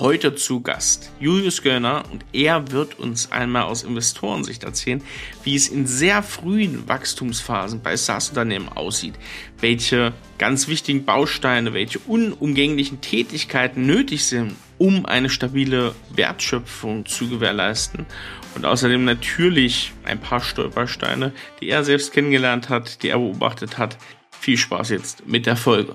heute zu Gast Julius Göllner und er wird uns einmal aus Investorensicht erzählen, wie es in sehr frühen Wachstumsphasen bei SaaS-Unternehmen aussieht, welche ganz wichtigen Bausteine, welche unumgänglichen Tätigkeiten nötig sind, um eine stabile Wertschöpfung zu gewährleisten und außerdem natürlich ein paar Stolpersteine, die er selbst kennengelernt hat, die er beobachtet hat. Viel Spaß jetzt mit der Folge.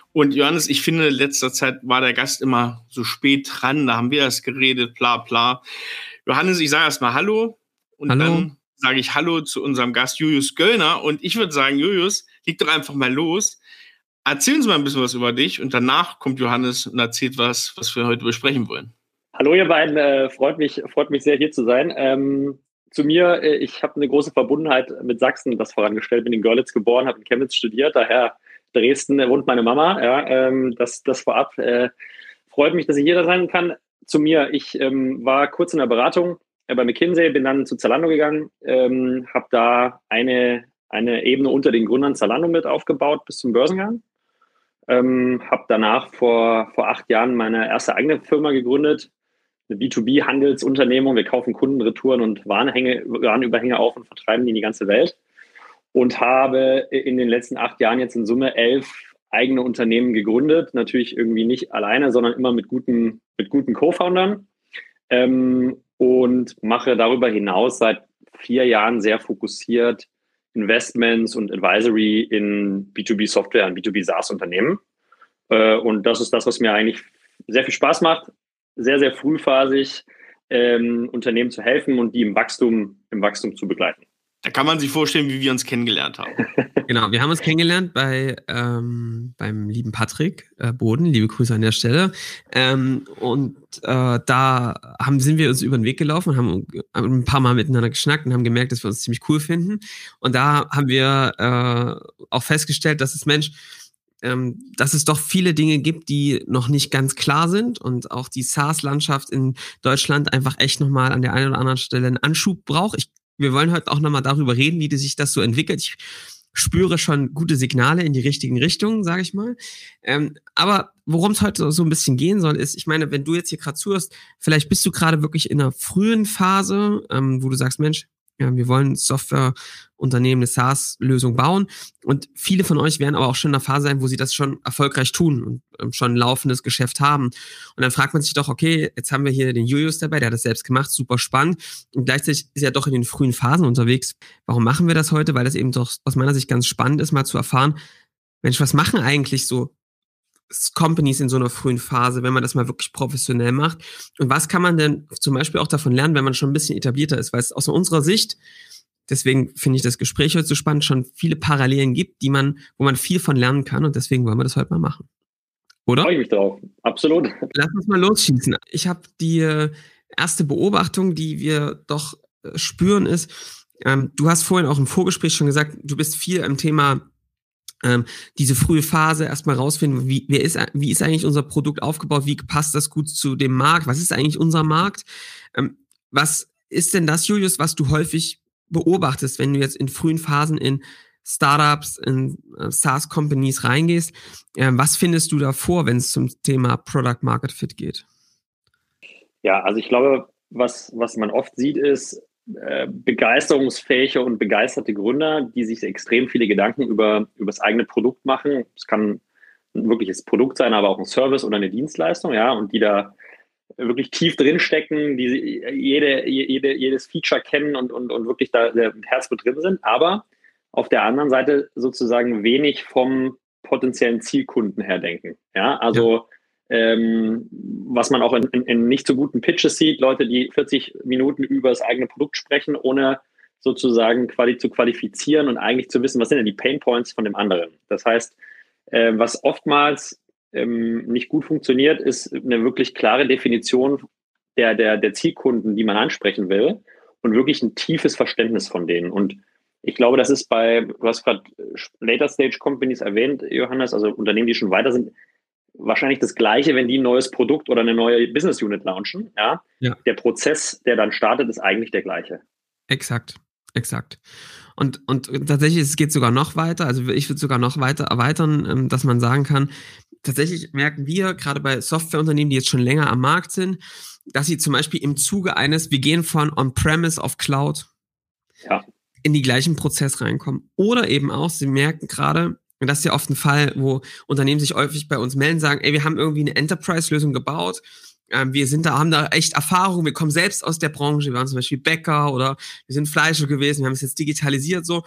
Und Johannes, ich finde, in letzter Zeit war der Gast immer so spät dran. Da haben wir erst geredet, bla bla. Johannes, ich sage erstmal Hallo. Und Hallo. dann sage ich Hallo zu unserem Gast Julius Göllner. Und ich würde sagen, Julius, leg doch einfach mal los. Erzähl uns mal ein bisschen was über dich und danach kommt Johannes und erzählt was, was wir heute besprechen wollen. Hallo ihr beiden, äh, freut, mich, freut mich sehr hier zu sein. Ähm, zu mir, äh, ich habe eine große Verbundenheit mit Sachsen, das vorangestellt, bin in Görlitz geboren, habe in Chemnitz studiert, daher Dresden wohnt meine Mama. Ja, ähm, das, das vorab äh, freut mich, dass ich hier sein kann. Zu mir, ich ähm, war kurz in der Beratung äh, bei McKinsey, bin dann zu Zalando gegangen, ähm, habe da eine, eine Ebene unter den Gründern Zalando mit aufgebaut bis zum Börsengang. Ähm, habe danach vor, vor acht Jahren meine erste eigene Firma gegründet, eine B2B-Handelsunternehmung. Wir kaufen Kundenretouren und Warenhänge, Warenüberhänge auf und vertreiben die in die ganze Welt und habe in den letzten acht Jahren jetzt in Summe elf eigene Unternehmen gegründet. Natürlich irgendwie nicht alleine, sondern immer mit guten, mit guten Co-Foundern. Ähm, und mache darüber hinaus seit vier Jahren sehr fokussiert Investments und Advisory in B2B-Software und B2B-SaaS-Unternehmen. Äh, und das ist das, was mir eigentlich sehr viel Spaß macht, sehr, sehr frühphasig ähm, Unternehmen zu helfen und die im Wachstum, im Wachstum zu begleiten. Da kann man sich vorstellen, wie wir uns kennengelernt haben. Genau, wir haben uns kennengelernt bei ähm, beim lieben Patrick äh, Boden. Liebe Grüße an der Stelle. Ähm, und äh, da haben, sind wir uns über den Weg gelaufen, haben, haben ein paar Mal miteinander geschnackt und haben gemerkt, dass wir uns ziemlich cool finden. Und da haben wir äh, auch festgestellt, dass es Mensch, ähm, dass es doch viele Dinge gibt, die noch nicht ganz klar sind und auch die SaaS-Landschaft in Deutschland einfach echt nochmal an der einen oder anderen Stelle einen Anschub braucht. Ich wir wollen heute auch nochmal darüber reden, wie sich das so entwickelt. Ich spüre schon gute Signale in die richtigen Richtungen, sage ich mal. Ähm, aber worum es heute so ein bisschen gehen soll, ist, ich meine, wenn du jetzt hier gerade zuhörst, vielleicht bist du gerade wirklich in einer frühen Phase, ähm, wo du sagst, Mensch, ja, wir wollen Softwareunternehmen eine SaaS-Lösung bauen. Und viele von euch werden aber auch schon in der Phase sein, wo sie das schon erfolgreich tun und ähm, schon ein laufendes Geschäft haben. Und dann fragt man sich doch, okay, jetzt haben wir hier den Julius dabei, der hat das selbst gemacht, super spannend. Und gleichzeitig ist er doch in den frühen Phasen unterwegs. Warum machen wir das heute? Weil das eben doch aus meiner Sicht ganz spannend ist, mal zu erfahren, Mensch, was machen eigentlich so Companies in so einer frühen Phase, wenn man das mal wirklich professionell macht? Und was kann man denn zum Beispiel auch davon lernen, wenn man schon ein bisschen etablierter ist? Weil es aus unserer Sicht, deswegen finde ich das Gespräch heute so spannend, schon viele Parallelen gibt, die man, wo man viel von lernen kann und deswegen wollen wir das heute mal machen. Oder? Freue ich mich drauf. Absolut. Lass uns mal losschießen. Ich habe die äh, erste Beobachtung, die wir doch äh, spüren, ist, ähm, du hast vorhin auch im Vorgespräch schon gesagt, du bist viel im Thema ähm, diese frühe Phase erstmal rausfinden, wie, wer ist, wie ist eigentlich unser Produkt aufgebaut, wie passt das gut zu dem Markt, was ist eigentlich unser Markt? Ähm, was ist denn das, Julius, was du häufig beobachtest, wenn du jetzt in frühen Phasen in Startups, in äh, SaaS-Companies reingehst? Äh, was findest du da vor, wenn es zum Thema Product Market Fit geht? Ja, also ich glaube, was, was man oft sieht, ist, äh, begeisterungsfähige und begeisterte Gründer, die sich extrem viele Gedanken über, über das eigene Produkt machen. Es kann ein wirkliches Produkt sein, aber auch ein Service oder eine Dienstleistung, ja, und die da wirklich tief drinstecken, die jede, jede, jedes Feature kennen und, und, und wirklich da mit Herz mit drin sind, aber auf der anderen Seite sozusagen wenig vom potenziellen Zielkunden her denken. Ja, also ja ähm, was man auch in, in, in, nicht so guten Pitches sieht, Leute, die 40 Minuten über das eigene Produkt sprechen, ohne sozusagen quali zu qualifizieren und eigentlich zu wissen, was sind denn die Pain Points von dem anderen. Das heißt, äh, was oftmals ähm, nicht gut funktioniert, ist eine wirklich klare Definition der, der, der Zielkunden, die man ansprechen will und wirklich ein tiefes Verständnis von denen. Und ich glaube, das ist bei, du hast gerade Later Stage Companies erwähnt, Johannes, also Unternehmen, die schon weiter sind, wahrscheinlich das Gleiche, wenn die ein neues Produkt oder eine neue Business Unit launchen. Ja? ja. Der Prozess, der dann startet, ist eigentlich der gleiche. Exakt, exakt. Und, und tatsächlich, es geht sogar noch weiter. Also ich würde sogar noch weiter erweitern, ähm, dass man sagen kann, tatsächlich merken wir gerade bei Softwareunternehmen, die jetzt schon länger am Markt sind, dass sie zum Beispiel im Zuge eines, wir gehen von On-Premise auf Cloud ja. in die gleichen Prozess reinkommen. Oder eben auch, sie merken gerade, und das ist ja oft ein Fall, wo Unternehmen sich häufig bei uns melden, sagen, ey, wir haben irgendwie eine Enterprise-Lösung gebaut. Ähm, wir sind da, haben da echt Erfahrung. Wir kommen selbst aus der Branche. Wir waren zum Beispiel Bäcker oder wir sind Fleischer gewesen. Wir haben es jetzt digitalisiert so.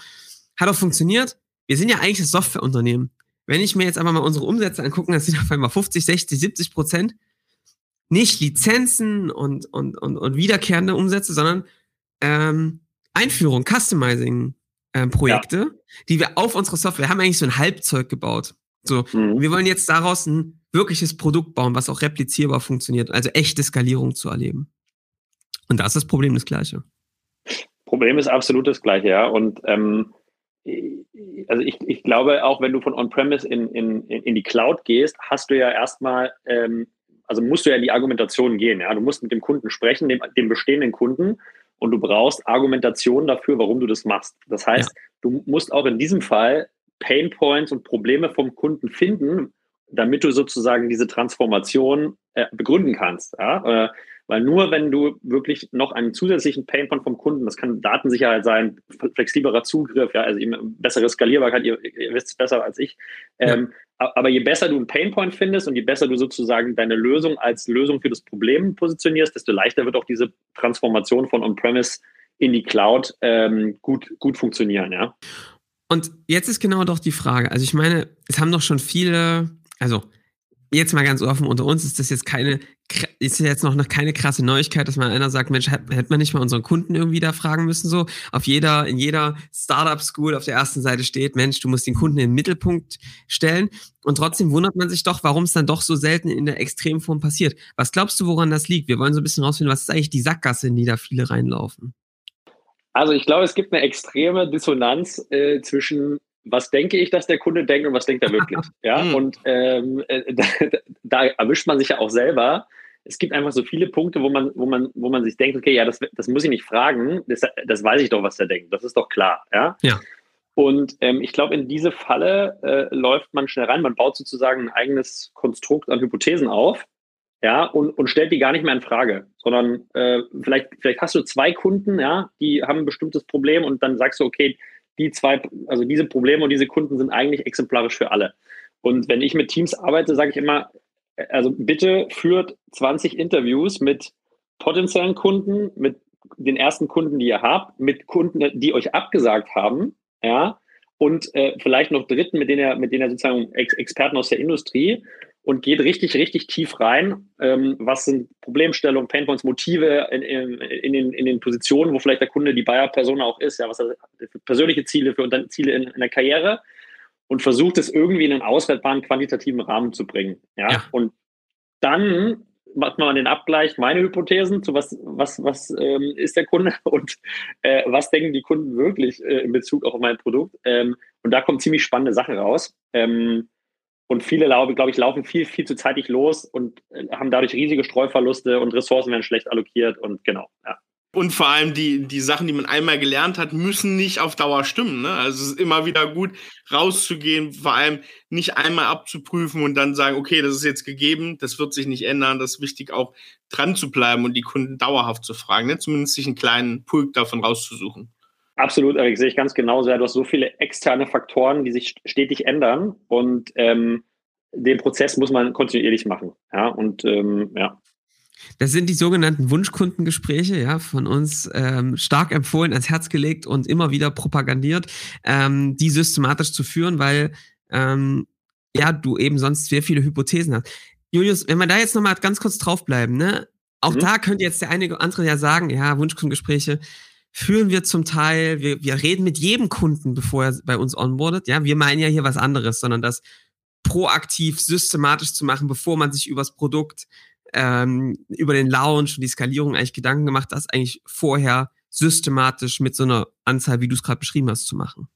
Hat auch funktioniert. Wir sind ja eigentlich das Softwareunternehmen. Wenn ich mir jetzt einfach mal unsere Umsätze angucke, das sind auf einmal 50, 60, 70 Prozent nicht Lizenzen und, und, und, und wiederkehrende Umsätze, sondern ähm, Einführung, Customizing, ähm, Projekte, ja. die wir auf unsere Software, wir haben eigentlich so ein Halbzeug gebaut. So, mhm. wir wollen jetzt daraus ein wirkliches Produkt bauen, was auch replizierbar funktioniert, also echte Skalierung zu erleben. Und da ist das Problem das gleiche. Problem ist absolut das gleiche, ja. Und ähm, also ich, ich glaube, auch wenn du von On-Premise in, in, in die Cloud gehst, hast du ja erstmal, ähm, also musst du ja in die Argumentation gehen. Ja? Du musst mit dem Kunden sprechen, dem, dem bestehenden Kunden, und du brauchst Argumentation dafür, warum du das machst. Das heißt, ja. du musst auch in diesem Fall Pain Points und Probleme vom Kunden finden, damit du sozusagen diese Transformation äh, begründen kannst. Ja? Äh, weil nur wenn du wirklich noch einen zusätzlichen Painpoint vom Kunden, das kann Datensicherheit sein, flexiblerer Zugriff, ja, also eben bessere Skalierbarkeit, ihr, ihr wisst es besser als ich. Ähm, aber je besser du einen Painpoint findest und je besser du sozusagen deine Lösung als Lösung für das Problem positionierst, desto leichter wird auch diese Transformation von On-Premise in die Cloud ähm, gut, gut funktionieren, ja. Und jetzt ist genau doch die Frage. Also ich meine, es haben doch schon viele, also jetzt mal ganz offen unter uns, ist das jetzt keine, ist jetzt noch keine krasse Neuigkeit, dass man einer sagt, Mensch, hätte man nicht mal unseren Kunden irgendwie da fragen müssen, so. Auf jeder, in jeder Startup-School auf der ersten Seite steht, Mensch, du musst den Kunden in den Mittelpunkt stellen. Und trotzdem wundert man sich doch, warum es dann doch so selten in der Extremform passiert. Was glaubst du, woran das liegt? Wir wollen so ein bisschen rausfinden, was ist eigentlich die Sackgasse, in die da viele reinlaufen? Also ich glaube, es gibt eine extreme Dissonanz äh, zwischen was denke ich, dass der Kunde denkt und was denkt er wirklich. ja, hm. und ähm, äh, da, da, erwischt man sich ja auch selber. Es gibt einfach so viele Punkte, wo man, wo man, wo man sich denkt, okay, ja, das, das muss ich nicht fragen, das, das weiß ich doch, was der denkt. Das ist doch klar. Ja. ja. Und ähm, ich glaube, in diese Falle äh, läuft man schnell rein. Man baut sozusagen ein eigenes Konstrukt an Hypothesen auf, ja, und, und stellt die gar nicht mehr in Frage, sondern äh, vielleicht, vielleicht hast du zwei Kunden, ja, die haben ein bestimmtes Problem und dann sagst du, okay, die zwei, also diese Probleme und diese Kunden sind eigentlich exemplarisch für alle. Und wenn ich mit Teams arbeite, sage ich immer, also bitte führt 20 Interviews mit potenziellen Kunden, mit den ersten Kunden, die ihr habt, mit Kunden, die euch abgesagt haben, ja, und äh, vielleicht noch Dritten, mit denen ihr, mit denen ihr sozusagen Ex Experten aus der Industrie und geht richtig, richtig tief rein. Ähm, was sind Problemstellungen, Painpoints, Motive in, in, in, den, in den Positionen, wo vielleicht der Kunde die Bayer-Person auch ist, ja, was hat für persönliche Ziele, für Ziele in, in der Karriere und versucht es irgendwie in einen auswertbaren quantitativen Rahmen zu bringen. Ja, ja. und dann macht man den Abgleich, meine Hypothesen zu was, was, was ähm, ist der Kunde und äh, was denken die Kunden wirklich äh, in Bezug auf mein Produkt. Ähm, und da kommen ziemlich spannende Sachen raus. Ähm, und viele, glaube glaub ich, laufen viel, viel zu zeitig los und äh, haben dadurch riesige Streuverluste und Ressourcen werden schlecht allokiert und genau, ja. Und vor allem die, die Sachen, die man einmal gelernt hat, müssen nicht auf Dauer stimmen. Ne? Also es ist immer wieder gut, rauszugehen, vor allem nicht einmal abzuprüfen und dann sagen, okay, das ist jetzt gegeben, das wird sich nicht ändern. Das ist wichtig, auch dran zu bleiben und die Kunden dauerhaft zu fragen, ne? zumindest sich einen kleinen Pulk davon rauszusuchen. Absolut, Erik, sehe ich ganz genauso. Du hast so viele externe Faktoren, die sich stetig ändern und ähm, den Prozess muss man kontinuierlich machen. Ja, und ähm, ja. Das sind die sogenannten Wunschkundengespräche, ja, von uns ähm, stark empfohlen, ans Herz gelegt und immer wieder propagandiert, ähm, die systematisch zu führen, weil ähm, ja, du eben sonst sehr viele Hypothesen hast. Julius, wenn wir da jetzt nochmal ganz kurz draufbleiben, ne? Auch mhm. da könnte jetzt der eine oder andere ja sagen, ja, Wunschkundengespräche, führen wir zum Teil, wir, wir reden mit jedem Kunden, bevor er bei uns onboardet. Ja, wir meinen ja hier was anderes, sondern das proaktiv, systematisch zu machen, bevor man sich übers Produkt, ähm, über den Launch und die Skalierung eigentlich Gedanken gemacht, das eigentlich vorher systematisch mit so einer Anzahl, wie du es gerade beschrieben hast, zu machen.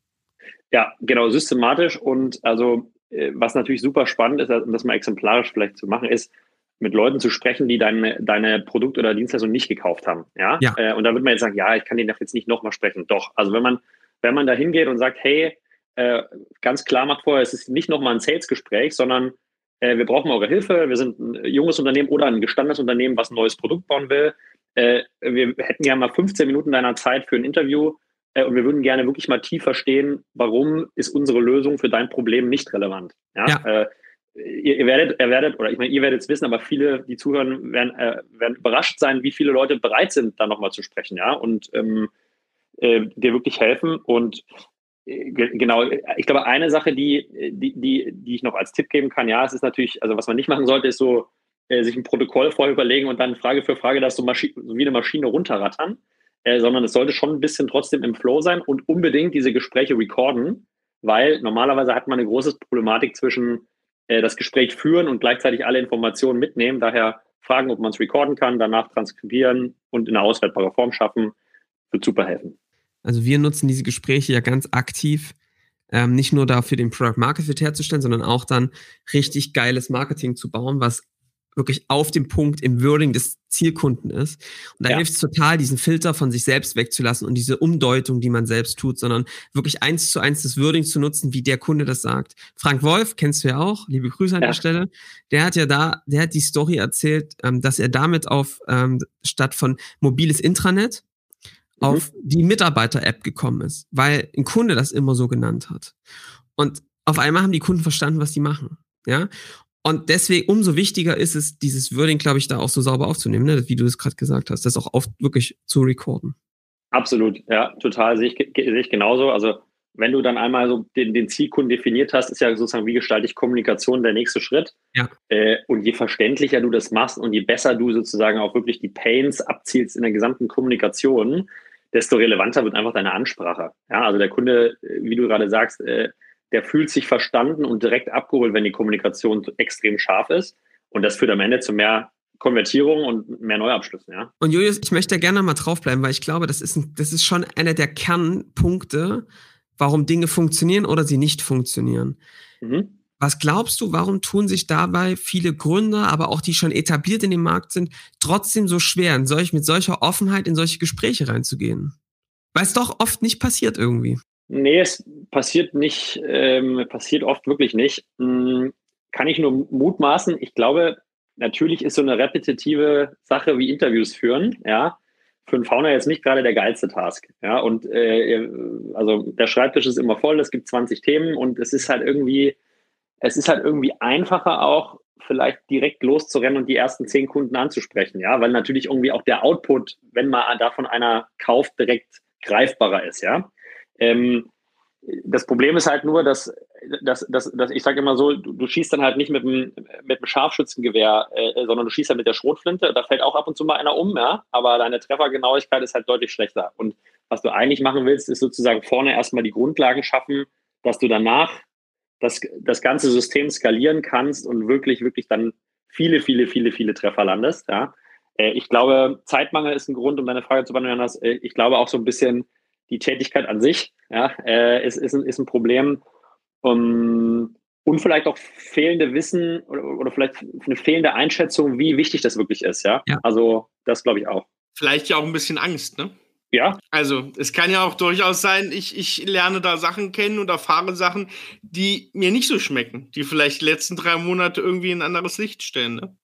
Ja, genau, systematisch und also äh, was natürlich super spannend ist, um das mal exemplarisch vielleicht zu machen, ist, mit Leuten zu sprechen, die deine, deine Produkt- oder Dienstleistung nicht gekauft haben. Ja. ja. Äh, und da wird man jetzt sagen, ja, ich kann den jetzt nicht nochmal sprechen. Doch. Also wenn man, wenn man da hingeht und sagt, hey, äh, ganz klar macht vorher, es ist nicht nochmal ein Sales-Gespräch, sondern äh, wir brauchen eure Hilfe, wir sind ein junges Unternehmen oder ein gestandenes Unternehmen, was ein neues Produkt bauen will. Äh, wir hätten ja mal 15 Minuten deiner Zeit für ein Interview äh, und wir würden gerne wirklich mal tief verstehen, warum ist unsere Lösung für dein Problem nicht relevant. Ja. ja. Ihr, ihr, werdet, ihr werdet, oder ich meine, ihr werdet es wissen, aber viele, die zuhören, werden, äh, werden überrascht sein, wie viele Leute bereit sind, da nochmal zu sprechen, ja, und ähm, äh, dir wirklich helfen. Und äh, genau, ich glaube, eine Sache, die, die, die, die ich noch als Tipp geben kann, ja, es ist natürlich, also was man nicht machen sollte, ist so, äh, sich ein Protokoll vorher überlegen und dann Frage für Frage das so, so wie eine Maschine runterrattern, äh, sondern es sollte schon ein bisschen trotzdem im Flow sein und unbedingt diese Gespräche recorden, weil normalerweise hat man eine große Problematik zwischen äh, das Gespräch führen und gleichzeitig alle Informationen mitnehmen. Daher fragen, ob man es recorden kann, danach transkribieren und in einer auswertbare Form schaffen, wird super helfen. Also wir nutzen diese Gespräche ja ganz aktiv, ähm, nicht nur dafür den Product Market Fit herzustellen, sondern auch dann richtig geiles Marketing zu bauen, was wirklich auf dem Punkt im Wording des Zielkunden ist. Und da ja. hilft es total, diesen Filter von sich selbst wegzulassen und diese Umdeutung, die man selbst tut, sondern wirklich eins zu eins das Wording zu nutzen, wie der Kunde das sagt. Frank Wolf, kennst du ja auch, liebe Grüße an ja. der Stelle, der hat ja da, der hat die Story erzählt, ähm, dass er damit auf ähm, statt von mobiles Intranet mhm. auf die Mitarbeiter-App gekommen ist, weil ein Kunde das immer so genannt hat. Und auf einmal haben die Kunden verstanden, was die machen. Ja, und deswegen umso wichtiger ist es, dieses Wording, glaube ich, da auch so sauber aufzunehmen, ne? wie du es gerade gesagt hast, das auch oft wirklich zu recorden. Absolut, ja, total, sehe ich, sehe ich genauso. Also wenn du dann einmal so den, den Zielkunden definiert hast, ist ja sozusagen, wie gestalte ich Kommunikation der nächste Schritt. Ja. Äh, und je verständlicher du das machst und je besser du sozusagen auch wirklich die Pains abzielst in der gesamten Kommunikation, desto relevanter wird einfach deine Ansprache. Ja, also der Kunde, wie du gerade sagst, äh, der fühlt sich verstanden und direkt abgeholt, wenn die Kommunikation extrem scharf ist. Und das führt am Ende zu mehr Konvertierung und mehr Neuabschlüssen, ja. Und Julius, ich möchte gerne mal draufbleiben, weil ich glaube, das ist, ein, das ist schon einer der Kernpunkte, warum Dinge funktionieren oder sie nicht funktionieren. Mhm. Was glaubst du, warum tun sich dabei viele Gründer, aber auch die schon etabliert in dem Markt sind, trotzdem so schwer, in solch, mit solcher Offenheit in solche Gespräche reinzugehen? Weil es doch oft nicht passiert irgendwie. Nee, es passiert nicht, ähm, passiert oft wirklich nicht. Hm, kann ich nur mutmaßen. Ich glaube, natürlich ist so eine repetitive Sache wie Interviews führen, ja, für einen Founder jetzt nicht gerade der geilste Task. Ja, und äh, also der Schreibtisch ist immer voll, es gibt 20 Themen und es ist halt irgendwie, es ist halt irgendwie einfacher auch, vielleicht direkt loszurennen und die ersten zehn Kunden anzusprechen, ja, weil natürlich irgendwie auch der Output, wenn man davon einer kauft, direkt greifbarer ist, ja. Ähm, das Problem ist halt nur, dass, dass, dass, dass ich sage immer so, du, du, schießt dann halt nicht mit dem, mit dem Scharfschützengewehr, äh, sondern du schießt halt mit der Schrotflinte. Da fällt auch ab und zu mal einer um, ja, aber deine Treffergenauigkeit ist halt deutlich schlechter. Und was du eigentlich machen willst, ist sozusagen vorne erstmal die Grundlagen schaffen, dass du danach das, das ganze System skalieren kannst und wirklich, wirklich dann viele, viele, viele, viele Treffer landest. Ja. Äh, ich glaube, Zeitmangel ist ein Grund, um deine Frage zu beantworten. Äh, ich glaube auch so ein bisschen, die Tätigkeit an sich ja, äh, ist, ist, ein, ist ein Problem. Um, und vielleicht auch fehlende Wissen oder, oder vielleicht eine fehlende Einschätzung, wie wichtig das wirklich ist. Ja, ja. also das glaube ich auch. Vielleicht ja auch ein bisschen Angst, ne? Ja. Also, es kann ja auch durchaus sein, ich, ich lerne da Sachen kennen und erfahre Sachen, die mir nicht so schmecken, die vielleicht die letzten drei Monate irgendwie in ein anderes Licht stellen. Ne?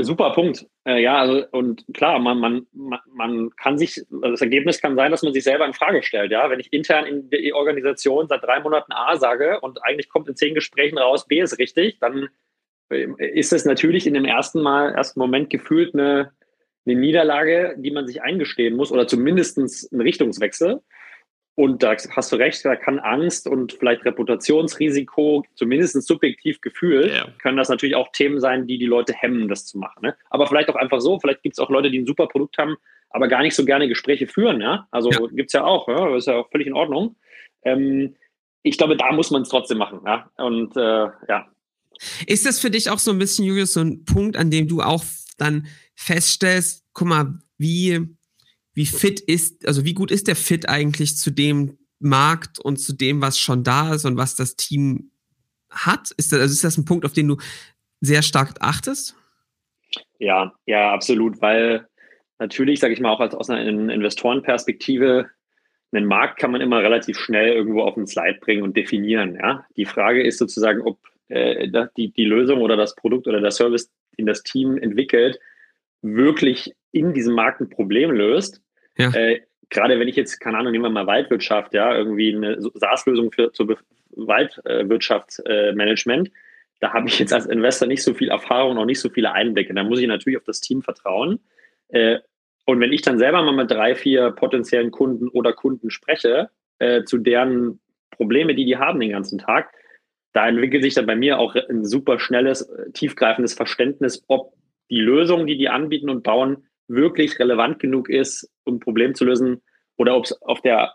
Super Punkt. Äh, ja, also und klar, man, man, man kann sich, also das Ergebnis kann sein, dass man sich selber in Frage stellt. Ja, wenn ich intern in der Organisation seit drei Monaten A sage und eigentlich kommt in zehn Gesprächen raus, B ist richtig, dann äh, ist es natürlich in dem ersten Mal, ersten Moment gefühlt eine, eine Niederlage, die man sich eingestehen muss oder zumindest ein Richtungswechsel. Und da hast du recht, da kann Angst und vielleicht Reputationsrisiko, zumindest subjektiv Gefühl, ja. können das natürlich auch Themen sein, die die Leute hemmen, das zu machen. Ne? Aber vielleicht auch einfach so, vielleicht gibt es auch Leute, die ein super Produkt haben, aber gar nicht so gerne Gespräche führen. Ja? Also ja. gibt's ja auch, ja? das ist ja auch völlig in Ordnung. Ähm, ich glaube, da muss man es trotzdem machen. Ja? Und äh, ja. Ist das für dich auch so ein bisschen, Julius, so ein Punkt, an dem du auch dann feststellst, guck mal, wie, wie fit ist, also wie gut ist der Fit eigentlich zu dem Markt und zu dem, was schon da ist und was das Team hat? Ist das, also ist das ein Punkt, auf den du sehr stark achtest? Ja, ja, absolut, weil natürlich, sage ich mal, auch als, aus einer Investorenperspektive, einen Markt kann man immer relativ schnell irgendwo auf den Slide bringen und definieren. Ja? Die Frage ist sozusagen, ob äh, die, die Lösung oder das Produkt oder der Service, den das Team entwickelt, wirklich in diesem Markt ein Problem löst. Ja. Äh, Gerade wenn ich jetzt, keine Ahnung, nehmen wir mal Waldwirtschaft, ja, irgendwie eine SaaS-Lösung für zur Waldwirtschaftsmanagement, äh, da habe ich jetzt als Investor nicht so viel Erfahrung, noch nicht so viele Einblicke. Da muss ich natürlich auf das Team vertrauen. Äh, und wenn ich dann selber mal mit drei, vier potenziellen Kunden oder Kunden spreche, äh, zu deren Probleme, die die haben den ganzen Tag, da entwickelt sich dann bei mir auch ein super schnelles, tiefgreifendes Verständnis, ob die Lösung, die die anbieten und bauen, wirklich relevant genug ist, um ein Problem zu lösen, oder ob es auf der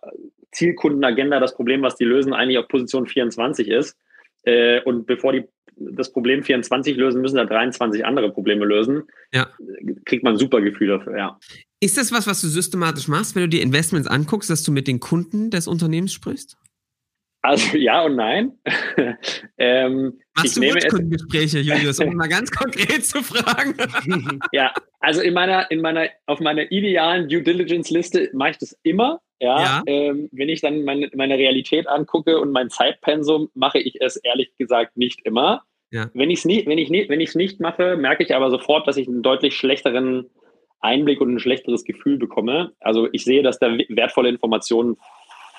Zielkundenagenda das Problem, was die lösen, eigentlich auf Position 24 ist. Äh, und bevor die das Problem 24 lösen, müssen da 23 andere Probleme lösen. Ja. Kriegt man ein super Gefühl dafür, ja. Ist das was, was du systematisch machst, wenn du dir Investments anguckst, dass du mit den Kunden des Unternehmens sprichst? Also ja und nein. ähm, Machst du Wunschkundengespräche, Julius, um mal ganz konkret zu fragen? ja, also in meiner, in meiner, auf meiner idealen Due Diligence-Liste mache ich das immer. Ja, ja. Ähm, wenn ich dann meine, meine Realität angucke und mein Zeitpensum, mache ich es ehrlich gesagt nicht immer. Ja. Wenn ich es nie, wenn ich nie, wenn ich es nicht mache, merke ich aber sofort, dass ich einen deutlich schlechteren Einblick und ein schlechteres Gefühl bekomme. Also ich sehe, dass da wertvolle Informationen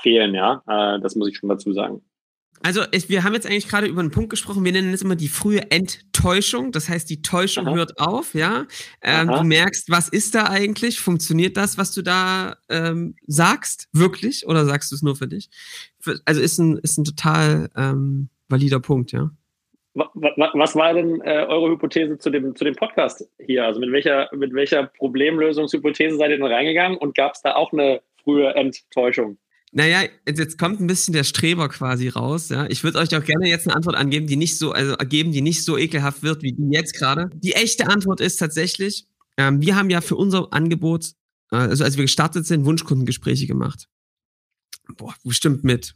fehlen, ja. Äh, das muss ich schon dazu sagen. Also es, wir haben jetzt eigentlich gerade über einen Punkt gesprochen, wir nennen es immer die frühe Enttäuschung. Das heißt, die Täuschung Aha. hört auf, ja. Ähm, du merkst, was ist da eigentlich? Funktioniert das, was du da ähm, sagst, wirklich? Oder sagst du es nur für dich? Für, also ist ein, ist ein total ähm, valider Punkt, ja. Was war denn äh, eure Hypothese zu dem, zu dem Podcast hier? Also mit welcher, mit welcher Problemlösungshypothese seid ihr denn reingegangen und gab es da auch eine frühe Enttäuschung? Naja, jetzt kommt ein bisschen der Streber quasi raus. Ja. Ich würde euch auch gerne jetzt eine Antwort angeben, die nicht so, also geben, die nicht so ekelhaft wird wie die jetzt gerade. Die echte Antwort ist tatsächlich, ähm, wir haben ja für unser Angebot, äh, also als wir gestartet sind, Wunschkundengespräche gemacht. Boah, bestimmt mit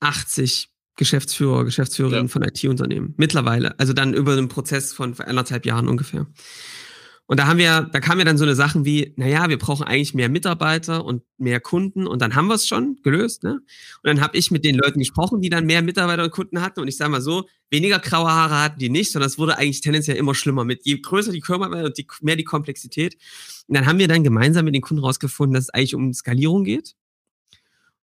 80 Geschäftsführer, Geschäftsführerinnen ja. von IT-Unternehmen. Mittlerweile. Also dann über einen Prozess von anderthalb Jahren ungefähr. Und da haben wir, da kamen ja dann so eine Sachen wie, naja, wir brauchen eigentlich mehr Mitarbeiter und mehr Kunden und dann haben wir es schon gelöst. Ne? Und dann habe ich mit den Leuten gesprochen, die dann mehr Mitarbeiter und Kunden hatten und ich sage mal so, weniger graue Haare hatten die nicht, sondern es wurde eigentlich tendenziell immer schlimmer. Mit je größer die Firma war und die, mehr die Komplexität. Und dann haben wir dann gemeinsam mit den Kunden rausgefunden, dass es eigentlich um Skalierung geht.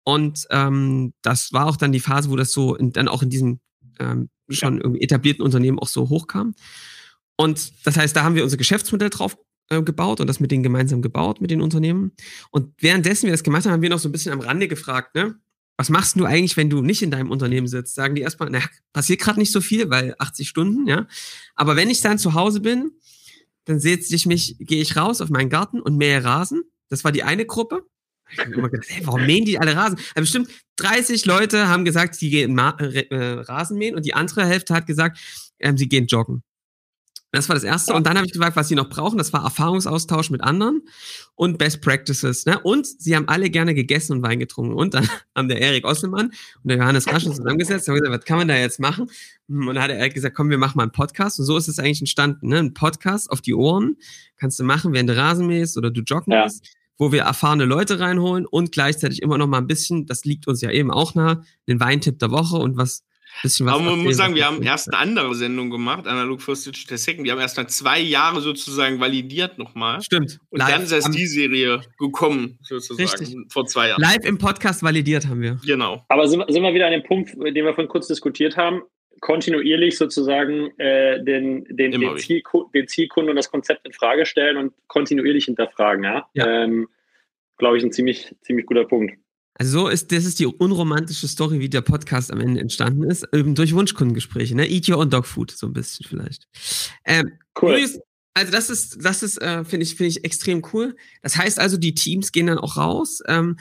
Und ähm, das war auch dann die Phase, wo das so in, dann auch in diesem ähm, schon irgendwie etablierten Unternehmen auch so hochkam. Und das heißt, da haben wir unser Geschäftsmodell drauf äh, gebaut und das mit denen gemeinsam gebaut, mit den Unternehmen. Und währenddessen wir das gemacht haben, haben wir noch so ein bisschen am Rande gefragt, ne? Was machst du eigentlich, wenn du nicht in deinem Unternehmen sitzt? Sagen die erstmal, na, passiert gerade nicht so viel, weil 80 Stunden, ja. Aber wenn ich dann zu Hause bin, dann setze ich mich, gehe ich raus auf meinen Garten und mähe Rasen. Das war die eine Gruppe. Ich habe immer gedacht, hey, warum mähen die alle Rasen? Also bestimmt 30 Leute haben gesagt, sie gehen Ma äh, Rasen mähen und die andere Hälfte hat gesagt, ähm, sie gehen joggen. Das war das Erste. Und dann habe ich gefragt, was sie noch brauchen. Das war Erfahrungsaustausch mit anderen und Best Practices. Ne? Und sie haben alle gerne gegessen und Wein getrunken. Und dann haben der Erik Osselmann und der Johannes Raschen zusammengesetzt und gesagt, was kann man da jetzt machen? Und dann hat der Erik gesagt, komm, wir machen mal einen Podcast. Und so ist es eigentlich entstanden. Ne? Ein Podcast auf die Ohren kannst du machen, während du Rasen mähst oder du joggen ja. Wo wir erfahrene Leute reinholen und gleichzeitig immer noch mal ein bisschen, das liegt uns ja eben auch nah, den Weintipp der Woche und was Bisschen was Aber man muss sagen, wir haben erst eine andere Sendung gemacht, Analog First Digital Second. Die haben erst nach zwei Jahre sozusagen validiert nochmal. Stimmt. Und Live dann ist erst die Serie gekommen, sozusagen, Richtig. vor zwei Jahren. Live im Podcast validiert haben wir. Genau. Aber sind, sind wir wieder an dem Punkt, den wir vorhin kurz diskutiert haben, kontinuierlich sozusagen äh, den, den, den, Ziel, den, Zielkunden und das Konzept in Frage stellen und kontinuierlich hinterfragen. Ja, ja. Ähm, glaube ich, ein ziemlich, ziemlich guter Punkt. Also so ist, das ist die unromantische Story, wie der Podcast am Ende entstanden ist, eben durch Wunschkundengespräche, ne? Eat your own dog food, so ein bisschen vielleicht. Ähm, cool. Julius, Also das ist, das ist, äh, finde ich, finde ich extrem cool. Das heißt also, die Teams gehen dann auch raus. Ähm,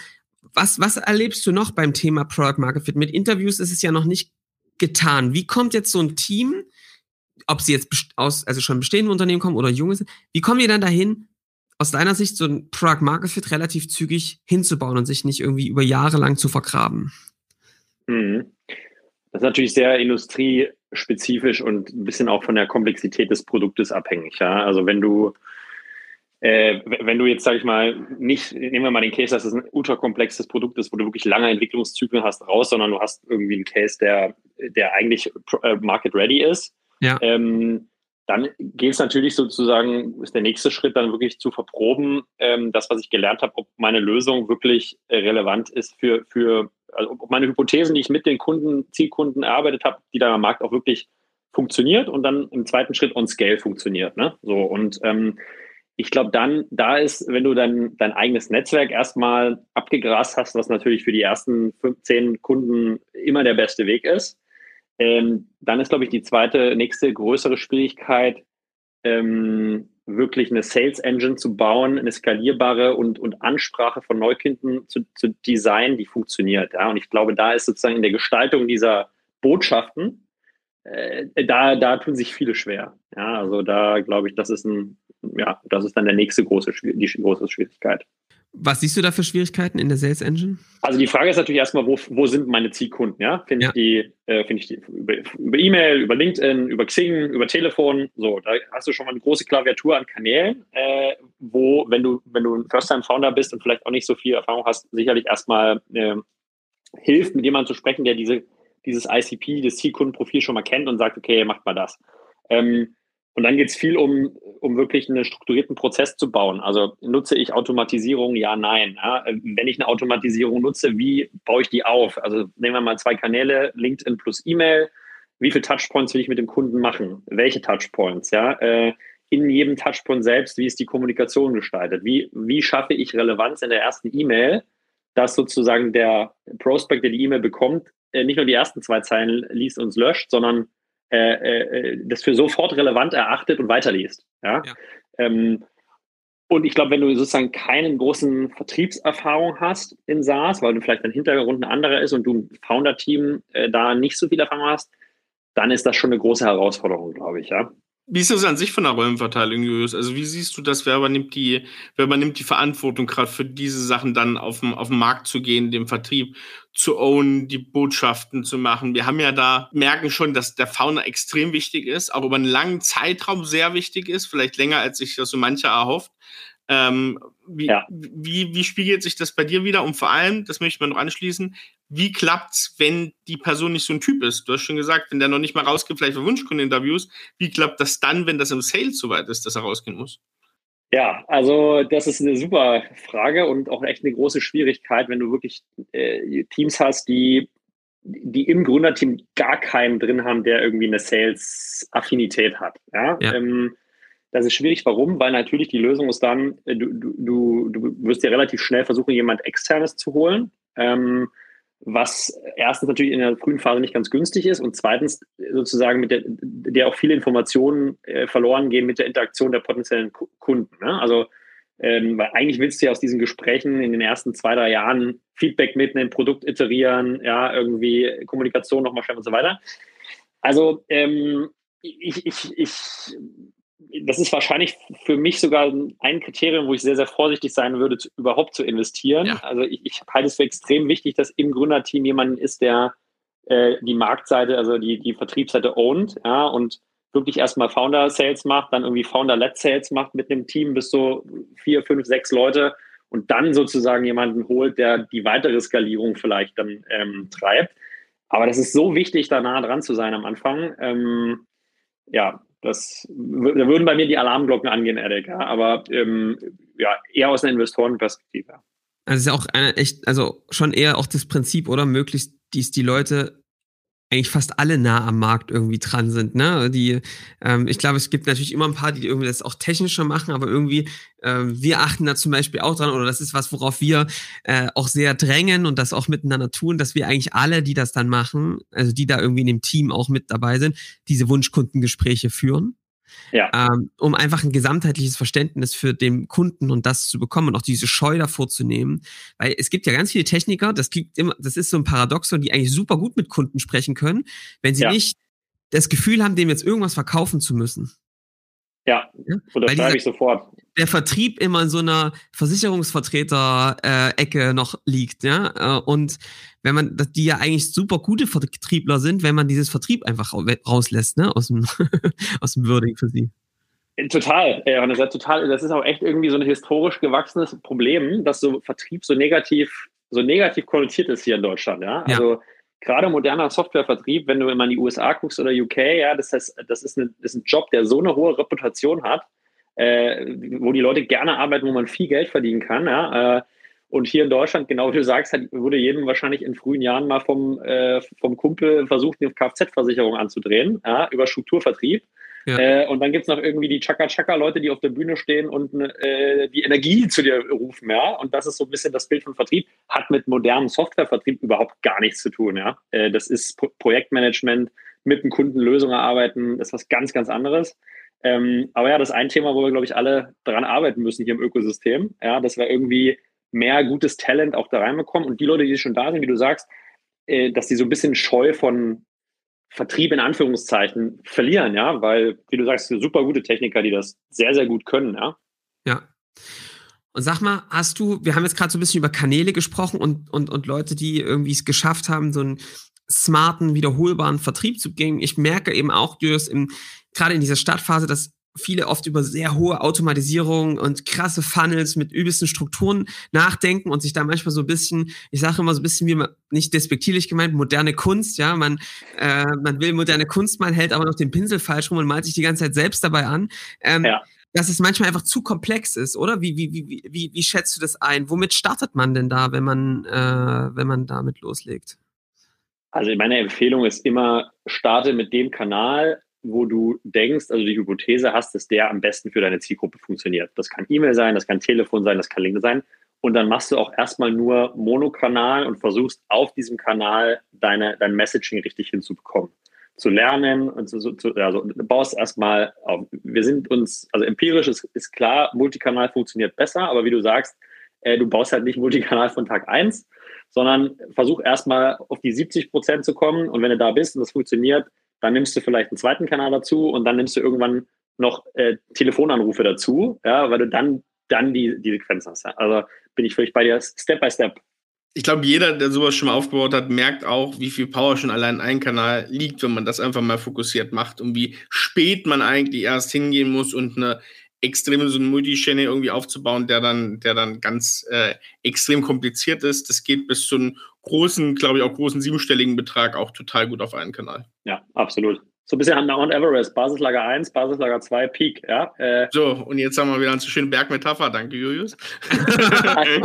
was, was erlebst du noch beim Thema Product Market Fit? Mit Interviews ist es ja noch nicht getan. Wie kommt jetzt so ein Team, ob sie jetzt aus, also schon bestehende Unternehmen kommen oder junge sind, wie kommen die dann dahin, aus deiner Sicht so ein Product Market Fit relativ zügig hinzubauen und sich nicht irgendwie über Jahre lang zu vergraben? Mhm. Das ist natürlich sehr industriespezifisch und ein bisschen auch von der Komplexität des Produktes abhängig. Ja? Also wenn du äh, wenn du jetzt, sag ich mal, nicht, nehmen wir mal den Case, dass es ein ultrakomplexes Produkt ist, wo du wirklich lange Entwicklungszyklen hast, raus, sondern du hast irgendwie einen Case, der, der eigentlich äh, market ready ist, ja. ähm, dann geht es natürlich sozusagen, ist der nächste Schritt dann wirklich zu verproben, ähm, das, was ich gelernt habe, ob meine Lösung wirklich äh, relevant ist für, für also ob meine Hypothesen, die ich mit den Kunden, Zielkunden erarbeitet habe, die da am Markt auch wirklich funktioniert und dann im zweiten Schritt on scale funktioniert. Ne? So und ähm, ich glaube, dann, da ist, wenn du dann dein eigenes Netzwerk erstmal abgegrast hast, was natürlich für die ersten 15 Kunden immer der beste Weg ist, ähm, dann ist, glaube ich, die zweite, nächste größere Schwierigkeit, ähm, wirklich eine Sales Engine zu bauen, eine skalierbare und, und Ansprache von Neukunden zu, zu designen, die funktioniert. Ja? Und ich glaube, da ist sozusagen in der Gestaltung dieser Botschaften, äh, da, da tun sich viele schwer. Ja, also da glaube ich, das ist ein, ja, das ist dann der nächste große, die große Schwierigkeit. Was siehst du da für Schwierigkeiten in der Sales Engine? Also die Frage ist natürlich erstmal, wo, wo sind meine Zielkunden? Ja, finde ja. ich die, äh, finde ich die über E-Mail, über LinkedIn, über Xing, über Telefon. So, da hast du schon mal eine große Klaviatur an Kanälen, äh, wo, wenn du, wenn du ein First-Time-Founder bist und vielleicht auch nicht so viel Erfahrung hast, sicherlich erstmal äh, hilft, mit jemandem zu sprechen, der diese, dieses ICP, das Zielkundenprofil schon mal kennt und sagt, okay, macht mal das. Ähm, und dann geht es viel um, um wirklich einen strukturierten Prozess zu bauen. Also nutze ich Automatisierung? Ja, nein. Ja, wenn ich eine Automatisierung nutze, wie baue ich die auf? Also nehmen wir mal zwei Kanäle, LinkedIn plus E-Mail. Wie viele Touchpoints will ich mit dem Kunden machen? Welche Touchpoints? Ja, äh, in jedem Touchpoint selbst, wie ist die Kommunikation gestaltet? Wie, wie schaffe ich Relevanz in der ersten E-Mail, dass sozusagen der Prospect, der die E-Mail bekommt, äh, nicht nur die ersten zwei Zeilen liest und löscht, sondern äh, äh, das für sofort relevant erachtet und weiterliest. Ja. ja. Ähm, und ich glaube, wenn du sozusagen keinen großen Vertriebserfahrung hast in SaaS, weil du vielleicht dein Hintergrund ein anderer ist und du ein Founder-Team äh, da nicht so viel Erfahrung hast, dann ist das schon eine große Herausforderung, glaube ich, ja. Wie ist das an sich von der Rollenverteilung, Julius? Also wie siehst du das, wer übernimmt die, wer übernimmt die Verantwortung, gerade für diese Sachen dann auf dem, auf den Markt zu gehen, den Vertrieb zu ownen, die Botschaften zu machen? Wir haben ja da, merken schon, dass der Founder extrem wichtig ist, auch über einen langen Zeitraum sehr wichtig ist, vielleicht länger, als sich das so mancher erhofft. Ähm, wie, ja. wie, wie spiegelt sich das bei dir wieder? Und vor allem, das möchte ich mal noch anschließen, wie klappt's, wenn die Person nicht so ein Typ ist? Du hast schon gesagt, wenn der noch nicht mal rausgeht, vielleicht für Wunschkundeninterviews, wie klappt das dann, wenn das im Sales soweit ist, dass er rausgehen muss? Ja, also das ist eine super Frage und auch echt eine große Schwierigkeit, wenn du wirklich äh, Teams hast, die, die im Gründerteam gar keinen drin haben, der irgendwie eine Sales-Affinität hat. Ja. ja. Ähm, das ist schwierig. Warum? Weil natürlich die Lösung ist dann, du, du, du wirst ja relativ schnell versuchen, jemand externes zu holen. Ähm, was erstens natürlich in der frühen Phase nicht ganz günstig ist und zweitens sozusagen mit der, der auch viele Informationen äh, verloren gehen mit der Interaktion der potenziellen Kunden. Ne? Also ähm, weil eigentlich willst du ja aus diesen Gesprächen in den ersten zwei, drei Jahren Feedback mitnehmen, Produkt iterieren, ja, irgendwie Kommunikation nochmal schreiben und so weiter. Also ähm, ich, ich, ich das ist wahrscheinlich für mich sogar ein Kriterium, wo ich sehr, sehr vorsichtig sein würde, zu, überhaupt zu investieren. Ja. Also ich, ich halte es für extrem wichtig, dass im Gründerteam jemand ist, der äh, die Marktseite, also die, die Vertriebsseite ownt, ja, und wirklich erstmal Founder-Sales macht, dann irgendwie Founder-Led-Sales macht mit einem Team bis so vier, fünf, sechs Leute und dann sozusagen jemanden holt, der die weitere Skalierung vielleicht dann ähm, treibt. Aber das ist so wichtig, da nah dran zu sein am Anfang. Ähm, ja, das, da würden bei mir die Alarmglocken angehen, Erik, ja, aber ähm, ja, eher aus einer Investorenperspektive. Also es ist auch eine echt, also schon eher auch das Prinzip, oder möglichst dies die Leute eigentlich fast alle nah am Markt irgendwie dran sind. Ne? Die, ähm, ich glaube, es gibt natürlich immer ein paar, die irgendwie das auch technischer machen, aber irgendwie äh, wir achten da zum Beispiel auch dran, oder das ist was, worauf wir äh, auch sehr drängen und das auch miteinander tun, dass wir eigentlich alle, die das dann machen, also die da irgendwie in dem Team auch mit dabei sind, diese Wunschkundengespräche führen. Ja. Ähm, um einfach ein gesamtheitliches Verständnis für den Kunden und das zu bekommen und auch diese Scheu davor zu nehmen. Weil es gibt ja ganz viele Techniker, das gibt immer, das ist so ein Paradoxon, die eigentlich super gut mit Kunden sprechen können, wenn sie ja. nicht das Gefühl haben, dem jetzt irgendwas verkaufen zu müssen. Ja, unterschreibe ich sofort. Der Vertrieb immer in so einer Versicherungsvertreter-Ecke noch liegt, ja. Äh, und wenn man, die ja eigentlich super gute Vertriebler sind, wenn man dieses Vertrieb einfach rauslässt, ne, aus dem, aus dem Würding für sie. Total, ja, das ist total, das ist auch echt irgendwie so ein historisch gewachsenes Problem, dass so Vertrieb so negativ, so negativ konnotiert ist hier in Deutschland, ja. Also ja gerade moderner Softwarevertrieb, wenn du immer in die USA guckst oder UK, ja, das heißt, das ist, eine, ist ein Job, der so eine hohe Reputation hat, äh, wo die Leute gerne arbeiten, wo man viel Geld verdienen kann, ja. Äh, und hier in Deutschland, genau wie du sagst, hat, wurde jedem wahrscheinlich in frühen Jahren mal vom, äh, vom Kumpel versucht, eine Kfz-Versicherung anzudrehen, ja, über Strukturvertrieb. Ja. Äh, und dann gibt es noch irgendwie die Chaka-Chaka-Leute, die auf der Bühne stehen und äh, die Energie zu dir rufen, ja. Und das ist so ein bisschen das Bild von Vertrieb, hat mit modernem Softwarevertrieb überhaupt gar nichts zu tun, ja. Äh, das ist Pro Projektmanagement, mit dem Kunden Lösungen erarbeiten, das ist was ganz, ganz anderes. Ähm, aber ja, das ist ein Thema, wo wir, glaube ich, alle daran arbeiten müssen hier im Ökosystem, ja, dass wir irgendwie mehr gutes Talent auch da reinbekommen und die Leute, die schon da sind, wie du sagst, äh, dass die so ein bisschen scheu von Vertrieb in Anführungszeichen verlieren, ja, weil, wie du sagst, super gute Techniker, die das sehr, sehr gut können, ja. Ja. Und sag mal, hast du, wir haben jetzt gerade so ein bisschen über Kanäle gesprochen und, und, und Leute, die irgendwie es geschafft haben, so einen smarten, wiederholbaren Vertrieb zu gehen. Ich merke eben auch, Julius, gerade in dieser Startphase, dass viele oft über sehr hohe Automatisierung und krasse Funnels mit übelsten Strukturen nachdenken und sich da manchmal so ein bisschen, ich sage immer so ein bisschen wie man, nicht despektierlich gemeint, moderne Kunst, ja, man, äh, man will moderne Kunst man hält aber noch den Pinsel falsch rum und malt sich die ganze Zeit selbst dabei an. Ähm, ja. Dass es manchmal einfach zu komplex ist, oder? Wie, wie, wie, wie, wie schätzt du das ein? Womit startet man denn da, wenn man, äh, wenn man damit loslegt? Also meine Empfehlung ist immer, starte mit dem Kanal, wo du denkst, also die Hypothese hast, dass der am besten für deine Zielgruppe funktioniert. Das kann E-Mail sein, das kann Telefon sein, das kann LinkedIn sein. Und dann machst du auch erstmal nur Monokanal und versuchst auf diesem Kanal deine, dein Messaging richtig hinzubekommen. Zu lernen und zu, zu also du baust erstmal auf. Wir sind uns, also empirisch ist, ist klar, Multikanal funktioniert besser, aber wie du sagst, äh, du baust halt nicht Multikanal von Tag eins, sondern versuch erstmal auf die 70 Prozent zu kommen und wenn du da bist und das funktioniert, dann nimmst du vielleicht einen zweiten Kanal dazu und dann nimmst du irgendwann noch äh, Telefonanrufe dazu, ja, weil du dann, dann die, die Sequenz hast. Also bin ich völlig bei dir, Step by Step. Ich glaube, jeder, der sowas schon mal aufgebaut hat, merkt auch, wie viel Power schon allein in einem Kanal liegt, wenn man das einfach mal fokussiert macht und wie spät man eigentlich erst hingehen muss und eine extrem so Multi-Channel irgendwie aufzubauen, der dann, der dann ganz äh, extrem kompliziert ist. Das geht bis zu einem großen, glaube ich, auch großen siebenstelligen Betrag auch total gut auf einen Kanal. Ja, absolut. So ein bisschen an Mount Everest, Basislager 1, Basislager 2, Peak, ja. Äh. So, und jetzt haben wir wieder eine schöne Bergmetapher. Danke, Julius.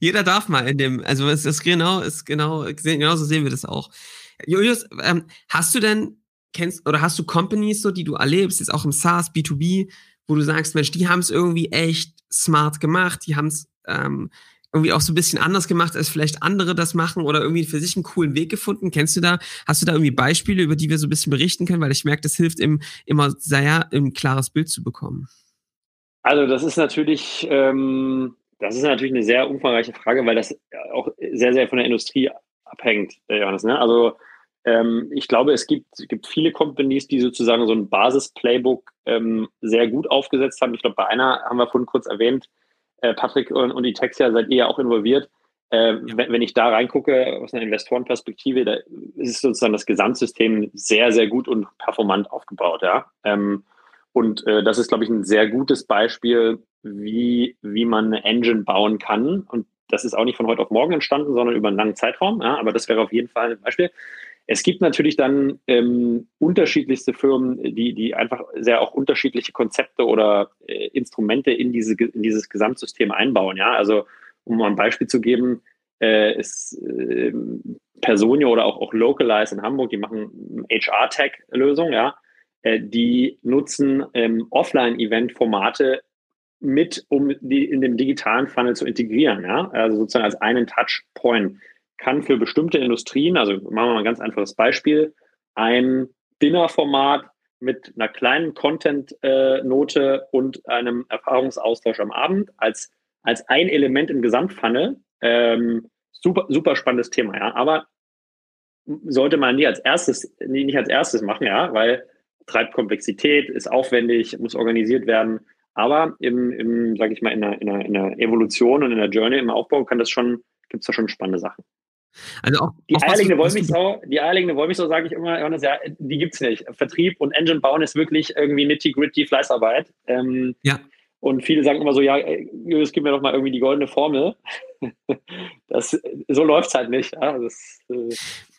Jeder darf mal in dem, also es ist genau, ist genau, genauso sehen wir das auch. Julius, ähm, hast du denn kennst oder hast du Companies so, die du erlebst, jetzt auch im SaaS, B2B, wo du sagst, Mensch, die haben es irgendwie echt smart gemacht, die haben es ähm, irgendwie auch so ein bisschen anders gemacht, als vielleicht andere das machen oder irgendwie für sich einen coolen Weg gefunden? Kennst du da, hast du da irgendwie Beispiele, über die wir so ein bisschen berichten können? Weil ich merke, das hilft im, immer sehr, ein klares Bild zu bekommen. Also das ist natürlich, ähm, das ist natürlich eine sehr umfangreiche Frage, weil das auch sehr, sehr von der Industrie abhängt, Johannes. Ne? Also ähm, ich glaube, es gibt, gibt viele Companies, die sozusagen so ein Basis-Playbook ähm, sehr gut aufgesetzt haben. Ich glaube, bei einer haben wir vorhin kurz erwähnt, äh, Patrick und, und die Texia seid ihr ja auch involviert. Äh, wenn, wenn, ich da reingucke aus einer Investorenperspektive, da ist sozusagen das Gesamtsystem sehr, sehr gut und performant aufgebaut. Ja? Ähm, und äh, das ist, glaube ich, ein sehr gutes Beispiel, wie, wie man eine Engine bauen kann. Und das ist auch nicht von heute auf morgen entstanden, sondern über einen langen Zeitraum. Ja? Aber das wäre auf jeden Fall ein Beispiel. Es gibt natürlich dann ähm, unterschiedlichste Firmen, die, die einfach sehr auch unterschiedliche Konzepte oder äh, Instrumente in, diese, in dieses Gesamtsystem einbauen. Ja, also um mal ein Beispiel zu geben, äh, ist äh, Personio oder auch, auch Localize in Hamburg, die machen HR-Tech-Lösung, ja, äh, die nutzen ähm, Offline-Event-Formate mit, um die in dem digitalen Funnel zu integrieren, ja, also sozusagen als einen Touchpoint kann für bestimmte Industrien, also machen wir mal ein ganz einfaches Beispiel, ein Dinnerformat mit einer kleinen Content-Note und einem Erfahrungsaustausch am Abend als, als ein Element im Gesamtfunnel. Ähm, super, super spannendes Thema, ja. Aber sollte man nie als erstes, nie, nicht als erstes machen, ja, weil treibt Komplexität, ist aufwendig, muss organisiert werden. Aber im, im sage ich mal, in der, in, der, in der Evolution und in der Journey, im Aufbau kann das schon, gibt es da schon spannende Sachen. Also auch, die eierlegende Wollmilchsau, die eierlegende Wollmilchsau sage ich immer, ja, die gibt's nicht. Vertrieb und Engine bauen ist wirklich irgendwie nitty-gritty Fleißarbeit. Ähm, ja. Und viele sagen immer so, ja, es gibt mir doch mal irgendwie die goldene Formel. das, so läuft's halt nicht. Ja, das, äh,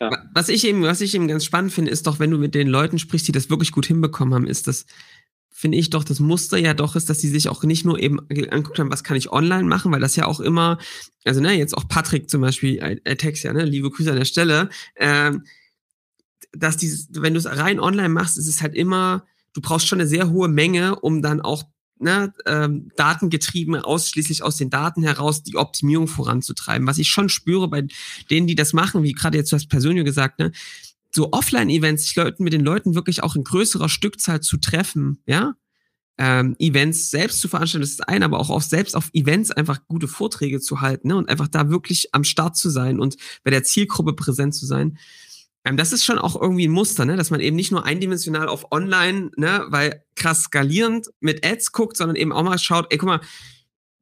ja. Was ich eben, was ich eben ganz spannend finde, ist doch, wenn du mit den Leuten sprichst, die das wirklich gut hinbekommen haben, ist das, finde ich doch, das Muster ja doch ist, dass sie sich auch nicht nur eben anguckt haben, was kann ich online machen, weil das ja auch immer, also ne, jetzt auch Patrick zum Beispiel, äh, Text ja, ne, liebe Grüße an der Stelle, ähm, dass dieses, wenn du es rein online machst, ist es halt immer, du brauchst schon eine sehr hohe Menge, um dann auch ne, ähm, datengetrieben, ausschließlich aus den Daten heraus die Optimierung voranzutreiben. Was ich schon spüre bei denen, die das machen, wie gerade jetzt du hast persönlich gesagt, ne, so Offline-Events, sich Leuten mit den Leuten wirklich auch in größerer Stückzahl zu treffen, ja, ähm, Events selbst zu veranstalten, das ist ein, aber auch auf, selbst auf Events einfach gute Vorträge zu halten ne, und einfach da wirklich am Start zu sein und bei der Zielgruppe präsent zu sein. Ähm, das ist schon auch irgendwie ein Muster, ne? dass man eben nicht nur eindimensional auf online, ne, weil krass skalierend mit Ads guckt, sondern eben auch mal schaut, ey, guck mal,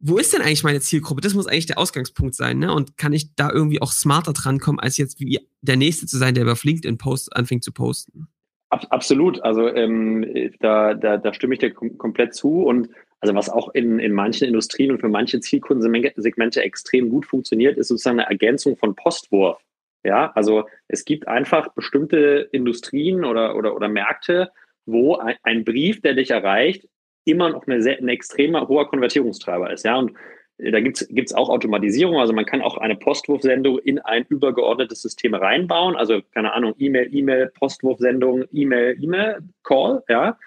wo ist denn eigentlich meine Zielgruppe? Das muss eigentlich der Ausgangspunkt sein, ne? Und kann ich da irgendwie auch smarter drankommen, als jetzt wie der Nächste zu sein, der über LinkedIn Post anfängt zu posten? absolut. Also ähm, da, da, da stimme ich dir kom komplett zu. Und also was auch in, in manchen Industrien und für manche Zielkundensegmente extrem gut funktioniert, ist sozusagen eine Ergänzung von Postwurf. Ja, also es gibt einfach bestimmte Industrien oder, oder, oder Märkte, wo ein Brief, der dich erreicht, immer noch eine, sehr, ein extremer hoher Konvertierungstreiber ist. Ja, und da gibt's gibt's auch Automatisierung. Also man kann auch eine Postwurfsendung in ein übergeordnetes System reinbauen. Also keine Ahnung, E-Mail, E-Mail, Postwurfsendung, E-Mail, E-Mail, Call. Ja.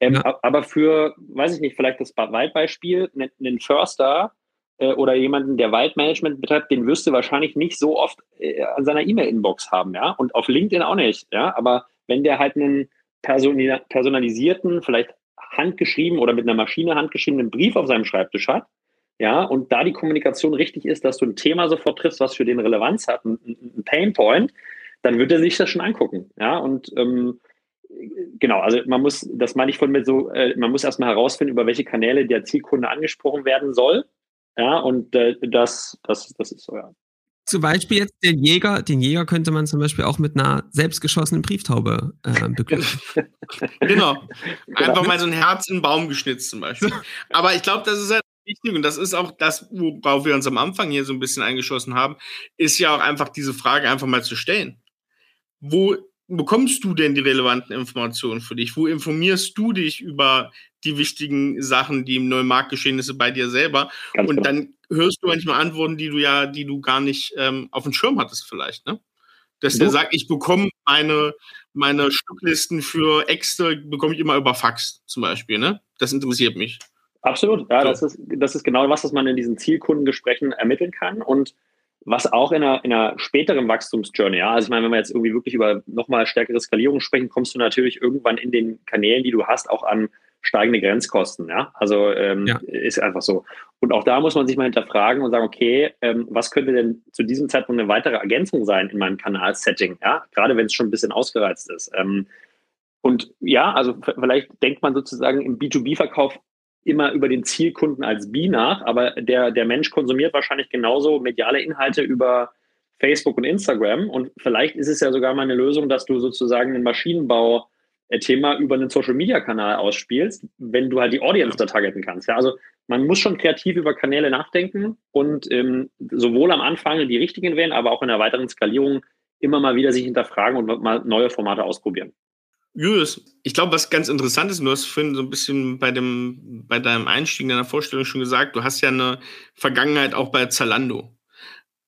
Ähm, ja. Aber für, weiß ich nicht, vielleicht das Waldbeispiel, einen Förster äh, oder jemanden, der Waldmanagement betreibt, den wirst du wahrscheinlich nicht so oft äh, an seiner E-Mail-Inbox haben, ja. Und auf LinkedIn auch nicht, ja. Aber wenn der halt einen personalisierten, vielleicht handgeschrieben oder mit einer Maschine handgeschriebenen Brief auf seinem Schreibtisch hat, ja, und da die Kommunikation richtig ist, dass du ein Thema sofort triffst, was für den Relevanz hat, ein, ein Painpoint, dann wird er sich das schon angucken, ja. Und ähm, genau, also man muss, das meine ich von mir so, äh, man muss erstmal herausfinden, über welche Kanäle der Zielkunde angesprochen werden soll, ja, und äh, das, das, das ist so, ja. Zum Beispiel jetzt den Jäger, den Jäger könnte man zum Beispiel auch mit einer selbstgeschossenen Brieftaube äh, begrüßen. genau. Einfach mal so ein Herz in den Baum geschnitzt zum Beispiel. Aber ich glaube, das ist halt wichtig und das ist auch das, worauf wir uns am Anfang hier so ein bisschen eingeschossen haben, ist ja auch einfach diese Frage einfach mal zu stellen. Wo bekommst du denn die relevanten Informationen für dich? Wo informierst du dich über die wichtigen Sachen, die im neuen Marktgeschehnisse bei dir selber? Ganz und genau. dann hörst du manchmal Antworten, die du ja, die du gar nicht ähm, auf dem Schirm hattest, vielleicht, ne? Dass der sagt, ich bekomme meine, meine Stücklisten für Äxte, bekomme ich immer über Fax zum Beispiel, ne? Das interessiert mich. Absolut, ja, so. das, ist, das ist genau was, was man in diesen Zielkundengesprächen ermitteln kann. Und was auch in einer, in einer späteren Wachstumsjourney, ja, also ich meine, wenn wir jetzt irgendwie wirklich über nochmal stärkere Skalierung sprechen, kommst du natürlich irgendwann in den Kanälen, die du hast, auch an steigende Grenzkosten, ja. Also ähm, ja. ist einfach so. Und auch da muss man sich mal hinterfragen und sagen, okay, ähm, was könnte denn zu diesem Zeitpunkt eine weitere Ergänzung sein in meinem Kanalsetting, ja, gerade wenn es schon ein bisschen ausgereizt ist. Ähm, und ja, also vielleicht denkt man sozusagen im B2B-Verkauf immer über den Zielkunden als B nach, aber der, der Mensch konsumiert wahrscheinlich genauso mediale Inhalte über Facebook und Instagram. Und vielleicht ist es ja sogar mal eine Lösung, dass du sozusagen ein Maschinenbau-Thema über einen Social-Media-Kanal ausspielst, wenn du halt die Audience da targeten kannst. Ja, also man muss schon kreativ über Kanäle nachdenken und ähm, sowohl am Anfang die richtigen wählen, aber auch in der weiteren Skalierung immer mal wieder sich hinterfragen und mal neue Formate ausprobieren. Julius, ich glaube, was ganz interessant ist, du hast vorhin so ein bisschen bei, dem, bei deinem Einstieg in deiner Vorstellung schon gesagt, du hast ja eine Vergangenheit auch bei Zalando.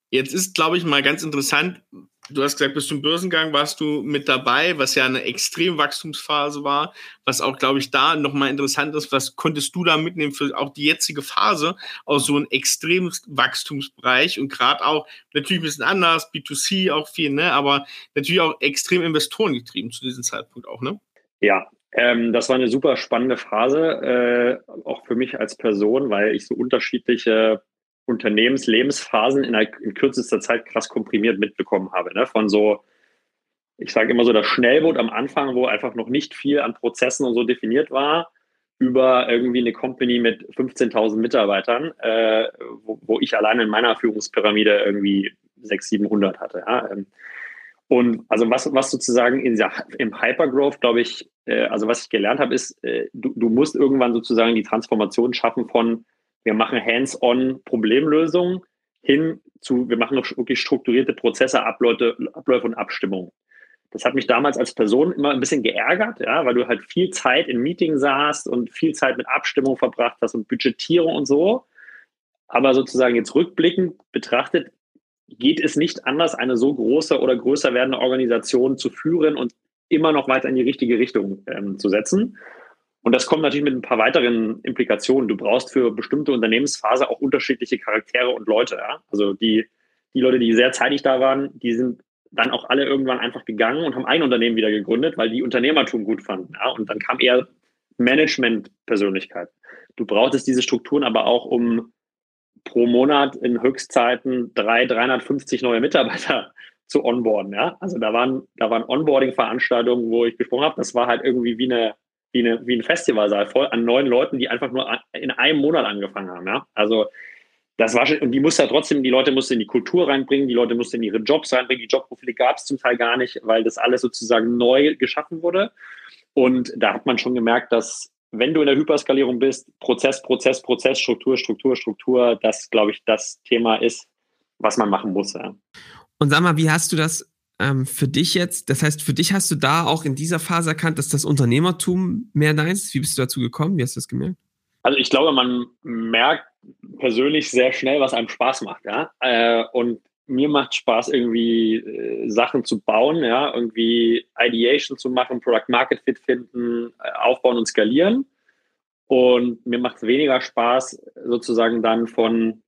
Jetzt ist, glaube ich, mal ganz interessant, du hast gesagt, bis zum Börsengang warst du mit dabei, was ja eine extrem Wachstumsphase war, was auch, glaube ich, da nochmal interessant ist, was konntest du da mitnehmen für auch die jetzige Phase aus so einem extremen Wachstumsbereich und gerade auch natürlich ein bisschen anders, B2C auch viel, ne, aber natürlich auch extrem Investoren getrieben zu diesem Zeitpunkt auch, ne? Ja, Ähm, das war eine super spannende Phase, äh, auch für mich als Person, weil ich so unterschiedliche Unternehmenslebensphasen in, in kürzester Zeit krass komprimiert mitbekommen habe. Ne? Von so, ich sage immer so, das Schnellboot am Anfang, wo einfach noch nicht viel an Prozessen und so definiert war, über irgendwie eine Company mit 15.000 Mitarbeitern, äh, wo, wo, ich alleine in meiner Führungspyramide irgendwie 600, 700 hatte. Ja? Ähm, und also was, was sozusagen in im Hypergrowth, glaube ich, äh, also was ich gelernt habe, ist, äh, du, du musst irgendwann sozusagen die Transformation schaffen von, wir machen hands-on Problemlösungen hin zu, wir machen wirklich strukturierte Prozesse, Abläufe, Abläufe und Abstimmungen. Das hat mich damals als Person immer ein bisschen geärgert, ja, weil du halt viel Zeit in Meetings saßt und viel Zeit mit Abstimmung verbracht hast und Budgetierung und so. Aber sozusagen jetzt rückblickend betrachtet, geht es nicht anders, eine so große oder größer werdende Organisation zu führen und immer noch weiter in die richtige Richtung ähm, zu setzen. Und das kommt natürlich mit ein paar weiteren Implikationen. Du brauchst für bestimmte Unternehmensphase auch unterschiedliche Charaktere und Leute. Ja? Also die, die Leute, die sehr zeitig da waren, die sind dann auch alle irgendwann einfach gegangen und haben ein Unternehmen wieder gegründet, weil die Unternehmertum gut fanden. Ja? Und dann kam eher Management-Persönlichkeit. Du brauchtest diese Strukturen aber auch, um pro Monat in Höchstzeiten drei, 350 neue Mitarbeiter zu onboarden. Ja? Also da waren, da waren Onboarding-Veranstaltungen, wo ich gesprochen habe. Das war halt irgendwie wie eine wie, eine, wie ein Festivalsaal voll an neuen Leuten, die einfach nur in einem Monat angefangen haben. Ja? Also das war schon, und die musste ja trotzdem, die Leute mussten in die Kultur reinbringen, die Leute mussten in ihre Jobs reinbringen, die Jobprofile gab es zum Teil gar nicht, weil das alles sozusagen neu geschaffen wurde. Und da hat man schon gemerkt, dass wenn du in der Hyperskalierung bist, Prozess, Prozess, Prozess, Struktur, Struktur, Struktur, das, glaube ich, das Thema ist, was man machen muss. Ja. Und sag mal, wie hast du das ähm, für dich jetzt, das heißt, für dich hast du da auch in dieser Phase erkannt, dass das Unternehmertum mehr deins ist? Wie bist du dazu gekommen? Wie hast du das gemerkt? Also ich glaube, man merkt persönlich sehr schnell, was einem Spaß macht, ja. Äh, und mir macht Spaß, irgendwie äh, Sachen zu bauen, ja, irgendwie Ideation zu machen, Product Market Fit finden, äh, aufbauen und skalieren. Und mir macht es weniger Spaß, sozusagen dann von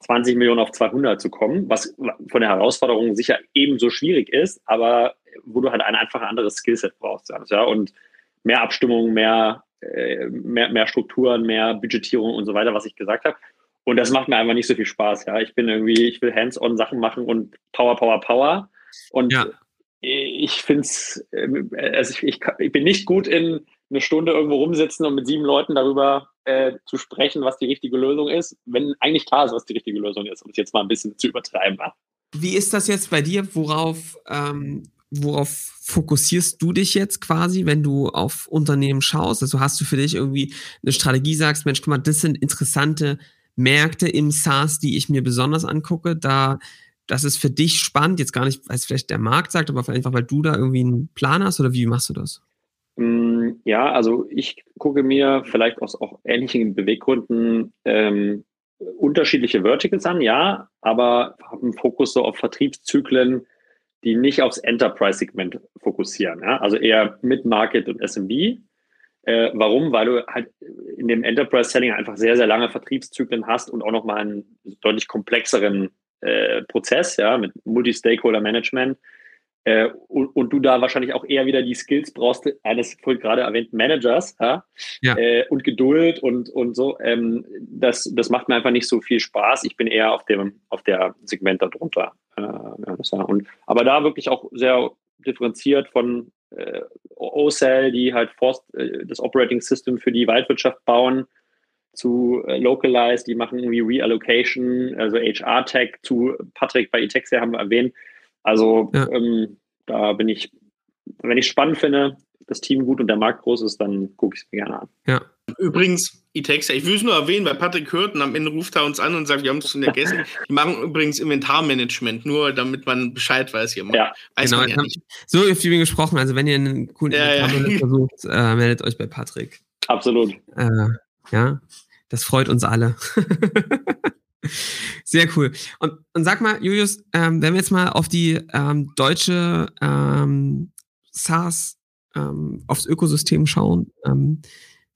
20 Millionen auf 200 zu kommen, was von der Herausforderung sicher ebenso schwierig ist, aber wo du halt ein einfach anderes Skillset brauchst. Ja, und mehr Abstimmung, mehr, äh, mehr, mehr Strukturen, mehr Budgetierung und so weiter, was ich gesagt habe. Und das macht mir einfach nicht so viel Spaß. Ja, ich bin irgendwie, ich will hands-on Sachen machen und Power, Power, Power. Und ja. ich finde es, äh, also ich, ich, ich bin nicht gut in eine Stunde irgendwo rumsitzen und mit sieben Leuten darüber äh, zu sprechen, was die richtige Lösung ist, wenn eigentlich klar ist, was die richtige Lösung ist, um es jetzt mal ein bisschen zu übertreiben. Wie ist das jetzt bei dir? Worauf, ähm, worauf fokussierst du dich jetzt quasi, wenn du auf Unternehmen schaust? Also hast du für dich irgendwie eine Strategie, sagst, Mensch, guck mal, das sind interessante Märkte im SaaS, die ich mir besonders angucke. Da, das ist für dich spannend, jetzt gar nicht, weil es vielleicht der Markt sagt, aber einfach, weil du da irgendwie einen Plan hast oder wie machst du das? Mm, ja, also ich gucke mir vielleicht aus auch ähnlichen Beweggründen ähm, unterschiedliche Verticals an, ja, aber habe einen Fokus so auf Vertriebszyklen, die nicht aufs Enterprise-Segment fokussieren. Ja? Also eher Mid-Market und SMB. Äh, warum? Weil du halt in dem Enterprise-Selling einfach sehr, sehr lange Vertriebszyklen hast und auch nochmal einen deutlich komplexeren äh, Prozess, ja, mit Multi-Stakeholder-Management äh, und, und, du da wahrscheinlich auch eher wieder die Skills brauchst eines vorhin gerade erwähnten Managers ja? ja. Äh, und Geduld und, und so. Ähm, das, das macht mir einfach nicht so viel Spaß. Ich bin eher auf dem auf der Segment darunter. Äh, ja, und, aber da wirklich auch sehr differenziert von äh, OCell, die halt Forst, äh, das Operating System für die Waldwirtschaft bauen, zu äh, Localize, die machen irgendwie Reallocation, also HR-Tech, zu Patrick bei Itexia haben wir erwähnt, also ja. ähm, da bin ich, wenn ich spannend finde, das Team gut und der Markt groß ist, dann gucke ich es mir gerne an. Ja. Übrigens, Itexia, ich will es nur erwähnen, weil Patrick hört und am Ende ruft er uns an und sagt, wir haben es schon vergessen. Die machen übrigens Inventarmanagement, nur damit man Bescheid weiß hier. Ja. Weiß genau, ja so viel gesprochen. Also wenn ihr einen coolen ja, Inventarmanager ja. sucht, äh, meldet euch bei Patrick. Absolut. Äh, ja, das freut uns alle. Sehr cool. Und, und sag mal, Julius, ähm, wenn wir jetzt mal auf die ähm, deutsche ähm, SaaS, ähm, aufs Ökosystem schauen, ähm,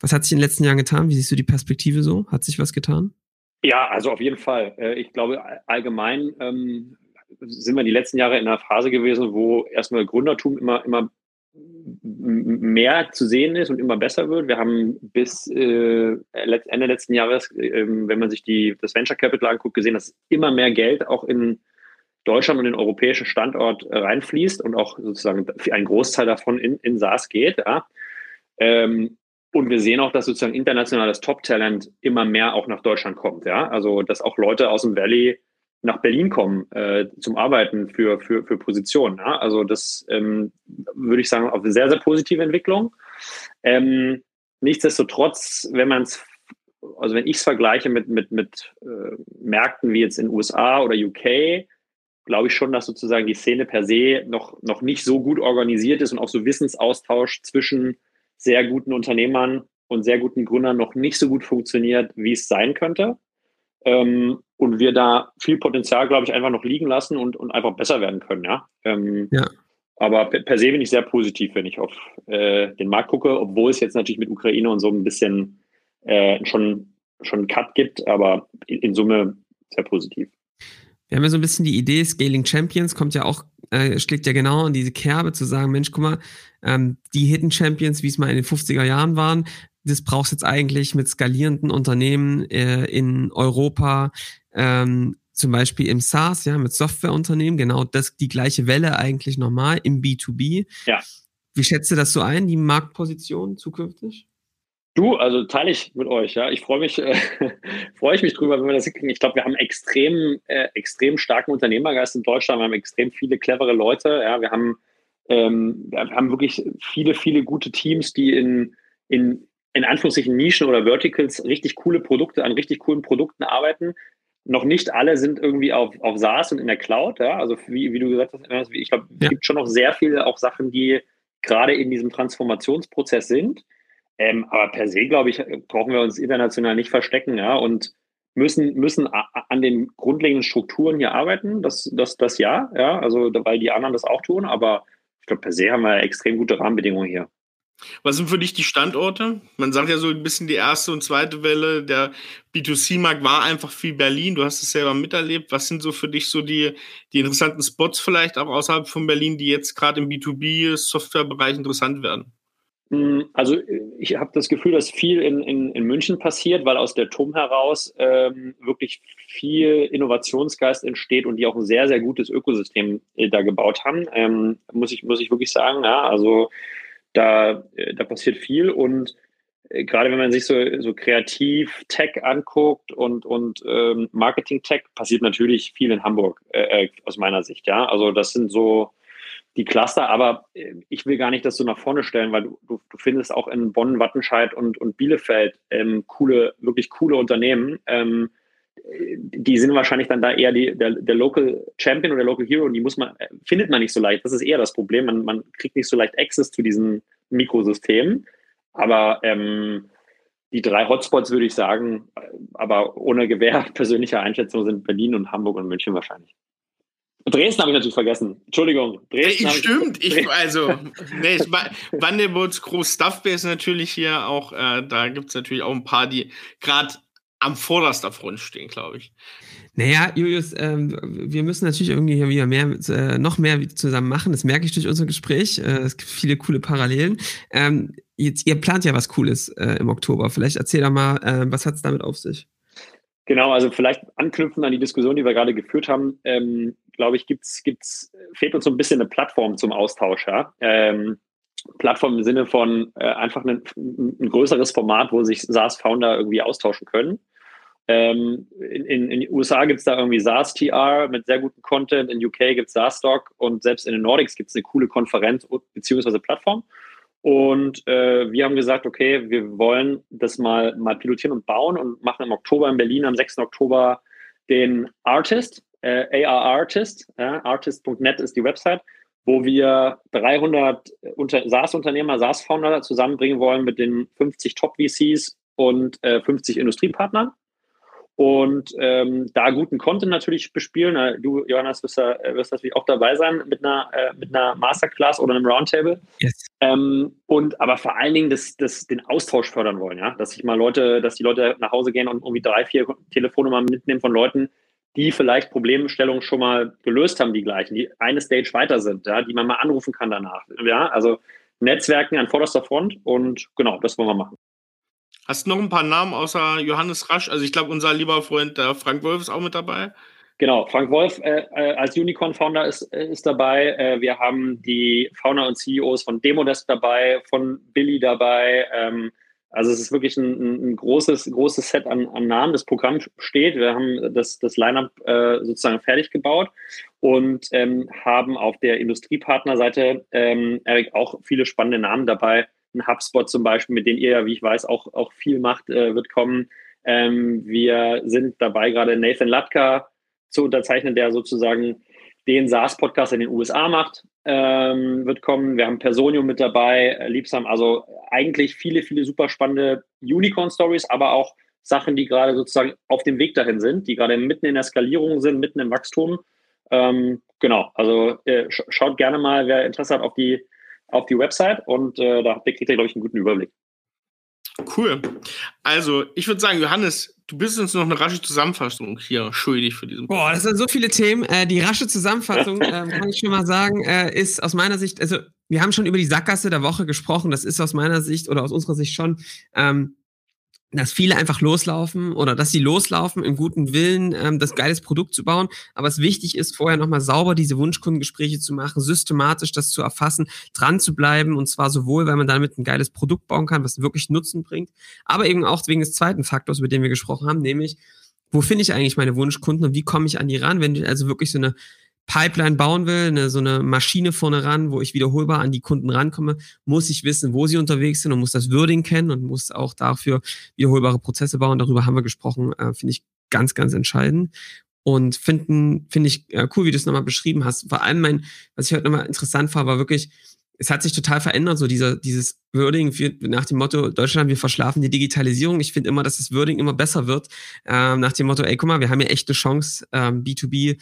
was hat sich in den letzten Jahren getan? Wie siehst du die Perspektive so? Hat sich was getan? Ja, also auf jeden Fall. Äh, ich glaube, allgemein ähm, sind wir die letzten Jahre in einer Phase gewesen, wo erstmal Gründertum immer, immer mehr zu sehen ist und immer besser wird. Wir haben bis äh, Ende letzten Jahres, äh, wenn man sich die, das Venture Capital anguckt, gesehen, dass immer mehr Geld auch in Deutschland und den europäischen Standort äh, reinfließt und auch sozusagen ein Großteil davon in, in SaaS geht. Ja. Ähm, und wir sehen auch, dass sozusagen internationales Top-Talent immer mehr auch nach Deutschland kommt. Ja. Also, dass auch Leute aus dem Valley nach Berlin kommen äh, zum Arbeiten für, für, für Positionen. Ja? Also das ähm, würde ich sagen, auf eine sehr, sehr positive Entwicklung. Ähm, nichtsdestotrotz, wenn man es, also wenn ich es vergleiche mit, mit, mit äh, Märkten wie jetzt in USA oder UK, glaube ich schon, dass sozusagen die Szene per se noch, noch nicht so gut organisiert ist und auch so Wissensaustausch zwischen sehr guten Unternehmern und sehr guten Gründern noch nicht so gut funktioniert, wie es sein könnte. Ähm, und wir da viel Potenzial, glaube ich, einfach noch liegen lassen und, und einfach besser werden können, ja. Ähm, ja. Aber per, per, se bin ich sehr positiv, wenn ich auf äh, den Markt gucke, obwohl es jetzt natürlich mit Ukraine und so ein bisschen äh, schon, schon einen Cut gibt, aber in, in, Summe sehr positiv. Wir haben ja so ein bisschen die Idee, Scaling Champions kommt ja auch, äh, schlägt ja genau in diese Kerbe zu sagen, Mensch, guck mal, ähm, die Hidden Champions, wie es mal in den 50er Jahren waren, das brauchst jetzt eigentlich mit skalierenden Unternehmen äh, in Europa, ähm, zum Beispiel im SaaS, ja, mit Softwareunternehmen, genau das, die gleiche Welle eigentlich nochmal im B2B. Ja. Wie schätzt du das so ein, die Marktposition zukünftig? Du, also teile ich mit euch, ja. Ich freue mich, äh, freue ich mich drüber, wenn wir das hinkriegen. Ich glaube, wir haben extrem, äh, extrem starken Unternehmergeist in Deutschland. Wir haben extrem viele clevere Leute. Ja, wir haben, ähm, wir haben wirklich viele, viele gute Teams, die in, in, in Anführungszeichen Nischen oder Verticals richtig coole Produkte, an richtig coolen Produkten arbeiten. Noch nicht alle sind irgendwie auf, auf SaaS und in der Cloud, ja. Also wie, wie du gesagt hast, ich glaube, es gibt schon noch sehr viele auch Sachen, die gerade in diesem Transformationsprozess sind. Ähm, aber per se, glaube ich, brauchen wir uns international nicht verstecken, ja, und müssen, müssen an den grundlegenden Strukturen hier arbeiten. Das, das, das ja, ja, also weil die anderen das auch tun, aber ich glaube, per se haben wir extrem gute Rahmenbedingungen hier. Was sind für dich die Standorte? Man sagt ja so ein bisschen die erste und zweite Welle. Der B2C-Markt war einfach viel Berlin. Du hast es selber miterlebt. Was sind so für dich so die, die interessanten Spots vielleicht auch außerhalb von Berlin, die jetzt gerade im B2B-Softwarebereich interessant werden? Hm, also ich habe das Gefühl, dass viel in, in, in München passiert, weil aus der TUM heraus ähm, wirklich viel Innovationsgeist entsteht und die auch ein sehr, sehr gutes Ökosystem äh, da gebaut haben, ähm, muss, ich, muss ich wirklich sagen. Ja, also da, äh, da passiert viel und äh, gerade wenn man sich so, so kreativ Tech anguckt und, und ähm, Marketing Tech, passiert natürlich viel in Hamburg äh, äh, aus meiner Sicht. Ja, also das sind so die Cluster, aber ich will gar nicht das so nach vorne stellen, weil du, du, du findest auch in Bonn, Wattenscheid und, und Bielefeld ähm, coole, wirklich coole Unternehmen. Ähm, die sind wahrscheinlich dann da eher die, der, der Local Champion oder Local Hero und die muss man, findet man nicht so leicht. Das ist eher das Problem. Man, man kriegt nicht so leicht Access zu diesen Mikrosystemen. Aber ähm, die drei Hotspots würde ich sagen, aber ohne Gewehr persönlicher Einschätzung sind Berlin und Hamburg und München wahrscheinlich. Dresden habe ich natürlich vergessen. Entschuldigung. Dresden hey, stimmt. Ich, also, nee, Wanderwoods Groß Stuffbase natürlich hier auch. Äh, da gibt es natürlich auch ein paar, die gerade am vorderster Front stehen, glaube ich. Naja, Julius, ähm, wir müssen natürlich irgendwie hier wieder mehr, äh, noch mehr zusammen machen. Das merke ich durch unser Gespräch. Äh, es gibt viele coole Parallelen. Ähm, jetzt, ihr plant ja was Cooles äh, im Oktober. Vielleicht erzähl doch mal, äh, was hat es damit auf sich? Genau, also vielleicht anknüpfen an die Diskussion, die wir gerade geführt haben, ähm, glaube ich, gibt's, gibt's, fehlt uns so ein bisschen eine Plattform zum Austausch. Ja? Ähm, Plattform im Sinne von äh, einfach ein, ein, größeres Format, wo sich SaaS-Founder irgendwie austauschen können. Ähm, in, in, in, den USA gibt es da irgendwie SaaS-TR mit sehr gutem Content, in UK gibt es SaaS-Stock und selbst in den Nordics gibt es eine coole Konferenz bzw. Plattform. Und äh, wir haben gesagt, okay, wir wollen das mal, mal pilotieren und bauen und machen im Oktober in Berlin, am 6. Oktober, den Artist, äh, AR Artist. Ja, Artist.net ist die Website, wo wir 300 unter, SaaS-Unternehmer, SaaS-Founder zusammenbringen wollen mit den 50 Top-VCs und äh, 50 Industriepartnern und ähm, da guten Content natürlich bespielen. Du, Johannes, wirst, da, wirst natürlich auch dabei sein mit einer, äh, mit einer Masterclass oder einem Roundtable. Yes. Ähm, und aber vor allen Dingen das, das, den Austausch fördern wollen, ja, dass sich mal Leute, dass die Leute nach Hause gehen und irgendwie drei, vier Telefonnummern mitnehmen von Leuten, die vielleicht Problemstellungen schon mal gelöst haben, die gleichen, die eine Stage weiter sind, ja, die man mal anrufen kann danach. Ja, also Netzwerken an vorderster Front und genau, das wollen wir machen. Hast du noch ein paar Namen außer Johannes Rasch? Also ich glaube, unser lieber Freund der Frank Wolf ist auch mit dabei. Genau, Frank Wolf äh, äh als Unicorn-Founder ist, äh, ist dabei. Äh, wir haben die Founder und CEOs von Demodesk dabei, von Billy dabei. Ähm, also es ist wirklich ein, ein, großes, großes Set an, an, Namen. Das Programm steht. Wir haben das, das Line-up äh, sozusagen fertig gebaut und ähm, haben auf der Industriepartnerseite, ähm, Eric, auch viele spannende Namen dabei. Ein HubSpot zum Beispiel, mit dem ihr ja, wie ich weiß, auch, auch viel macht, äh, wird kommen. Ähm, wir sind dabei, gerade Nathan Latka zu unterzeichnen, der sozusagen den SaaS-Podcast in den USA macht, ähm, wird kommen. Wir haben Personium mit dabei, äh, Liebsam, also eigentlich viele, viele super spannende Unicorn-Stories, aber auch Sachen, die gerade sozusagen auf dem Weg dahin sind, die gerade mitten in der Skalierung sind, mitten im Wachstum. Ähm, genau, also äh, sch schaut gerne mal, wer Interesse hat, auf die, auf die Website und äh, da kriegt ihr, glaube ich, einen guten Überblick. Cool. Also, ich würde sagen, Johannes, du bist uns noch eine rasche Zusammenfassung hier schuldig für diesen. Boah, das sind so viele Themen. Äh, die rasche Zusammenfassung, ähm, kann ich schon mal sagen, äh, ist aus meiner Sicht, also wir haben schon über die Sackgasse der Woche gesprochen. Das ist aus meiner Sicht oder aus unserer Sicht schon ähm, dass viele einfach loslaufen oder dass sie loslaufen im guten Willen, ähm, das geiles Produkt zu bauen. Aber es wichtig ist, vorher nochmal sauber diese Wunschkundengespräche zu machen, systematisch das zu erfassen, dran zu bleiben und zwar sowohl, weil man damit ein geiles Produkt bauen kann, was wirklich Nutzen bringt, aber eben auch wegen des zweiten Faktors, über den wir gesprochen haben, nämlich, wo finde ich eigentlich meine Wunschkunden und wie komme ich an die ran, wenn ich also wirklich so eine Pipeline bauen will, eine, so eine Maschine vorne ran, wo ich wiederholbar an die Kunden rankomme, muss ich wissen, wo sie unterwegs sind und muss das Wording kennen und muss auch dafür wiederholbare Prozesse bauen. Darüber haben wir gesprochen, äh, finde ich ganz, ganz entscheidend. Und finden, finde ich äh, cool, wie du es nochmal beschrieben hast. Vor allem mein, was ich heute nochmal interessant fand, war wirklich, es hat sich total verändert, so dieser, dieses Wording nach dem Motto, Deutschland, wir verschlafen die Digitalisierung. Ich finde immer, dass das Wording immer besser wird, äh, nach dem Motto, ey, guck mal, wir haben ja echt eine Chance, ähm, B2B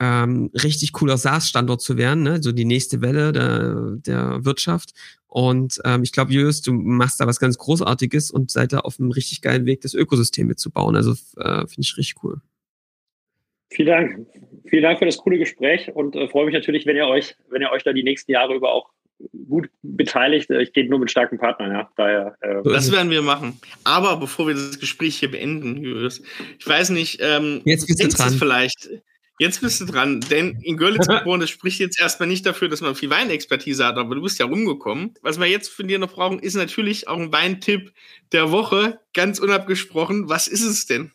ähm, richtig cooler SaaS-Standort zu werden, ne? so die nächste Welle der, der Wirtschaft. Und ähm, ich glaube, Julius, du machst da was ganz Großartiges und seid da auf einem richtig geilen Weg, das Ökosystem mitzubauen. Also äh, finde ich richtig cool. Vielen Dank. Vielen Dank für das coole Gespräch und äh, freue mich natürlich, wenn ihr euch, wenn ihr euch da die nächsten Jahre über auch gut beteiligt. Ich gehe nur mit starken Partnern, ja. Daher, äh das werden wir machen. Aber bevor wir das Gespräch hier beenden, Julius, ich weiß nicht, ähm, jetzt bist du dran. vielleicht Jetzt bist du dran, denn in Görlitz geboren, das spricht jetzt erstmal nicht dafür, dass man viel Weinexpertise hat, aber du bist ja rumgekommen. Was wir jetzt von dir noch brauchen, ist natürlich auch ein Weintipp der Woche, ganz unabgesprochen. Was ist es denn?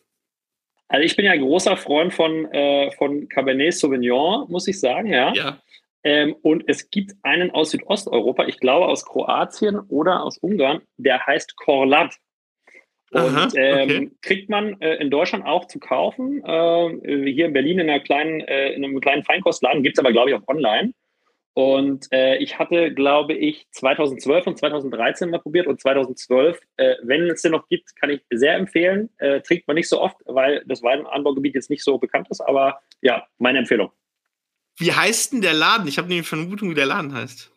Also ich bin ja ein großer Freund von, äh, von Cabernet Sauvignon, muss ich sagen, ja. Ja. Ähm, und es gibt einen aus Südosteuropa, ich glaube aus Kroatien oder aus Ungarn, der heißt Korlat. Und Aha, okay. ähm, kriegt man äh, in Deutschland auch zu kaufen. Äh, hier in Berlin in, einer kleinen, äh, in einem kleinen Feinkostladen, gibt es aber, glaube ich, auch online. Und äh, ich hatte, glaube ich, 2012 und 2013 mal probiert und 2012, äh, wenn es den noch gibt, kann ich sehr empfehlen. Äh, trinkt man nicht so oft, weil das Weinanbaugebiet jetzt nicht so bekannt ist, aber ja, meine Empfehlung. Wie heißt denn der Laden? Ich habe nämlich Vermutung, wie der Laden heißt.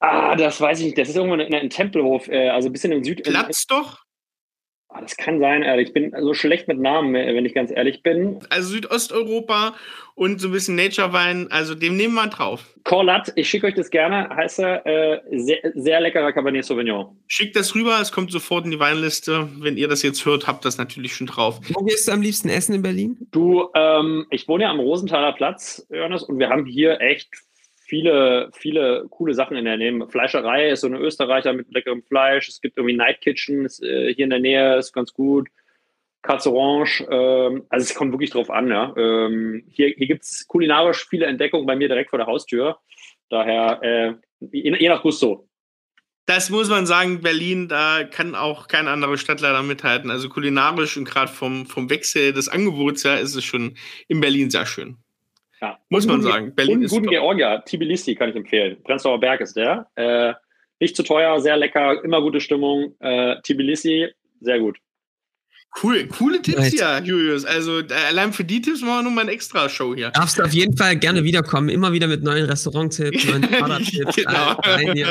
Ah, das weiß ich nicht. Das ist irgendwo in einem Tempelhof, also ein bisschen im Süd. Platz doch? Ah, das kann sein, ich bin so schlecht mit Namen, wenn ich ganz ehrlich bin. Also Südosteuropa und so ein bisschen Nature-Wein, also dem nehmen wir drauf. Corlat, ich schicke euch das gerne, heißt er, äh, sehr, sehr leckerer Cabernet Sauvignon. Schickt das rüber, es kommt sofort in die Weinliste. Wenn ihr das jetzt hört, habt das natürlich schon drauf. Wo gehst du am liebsten essen in Berlin? Du, ähm, ich wohne ja am Rosenthaler Platz, Ernest, und wir haben hier echt viele, viele coole Sachen in der Nähe. Fleischerei ist so eine Österreicher mit leckerem Fleisch. Es gibt irgendwie Night Kitchen ist, äh, hier in der Nähe, ist ganz gut. Katze Orange, ähm, also es kommt wirklich drauf an. Ja. Ähm, hier hier gibt es kulinarisch viele Entdeckungen bei mir direkt vor der Haustür. Daher, äh, je, je nach Gusto. Das muss man sagen, Berlin, da kann auch keine andere Stadt leider mithalten. Also kulinarisch und gerade vom, vom Wechsel des Angebots her ist es schon in Berlin sehr schön. Ja. Muss man sagen. Berlin und guten Georgia, Tbilisi kann ich empfehlen. Prenzlauer Berg ist der. Äh, nicht zu teuer, sehr lecker, immer gute Stimmung. Äh, Tbilisi, sehr gut. Cool, coole Tipps right. hier, Julius. Also allein für die Tipps machen wir nochmal eine extra Show hier. Darfst du auf jeden Fall gerne wiederkommen, immer wieder mit neuen Restaurant-Tipps, neuen Fahrradtipps. genau.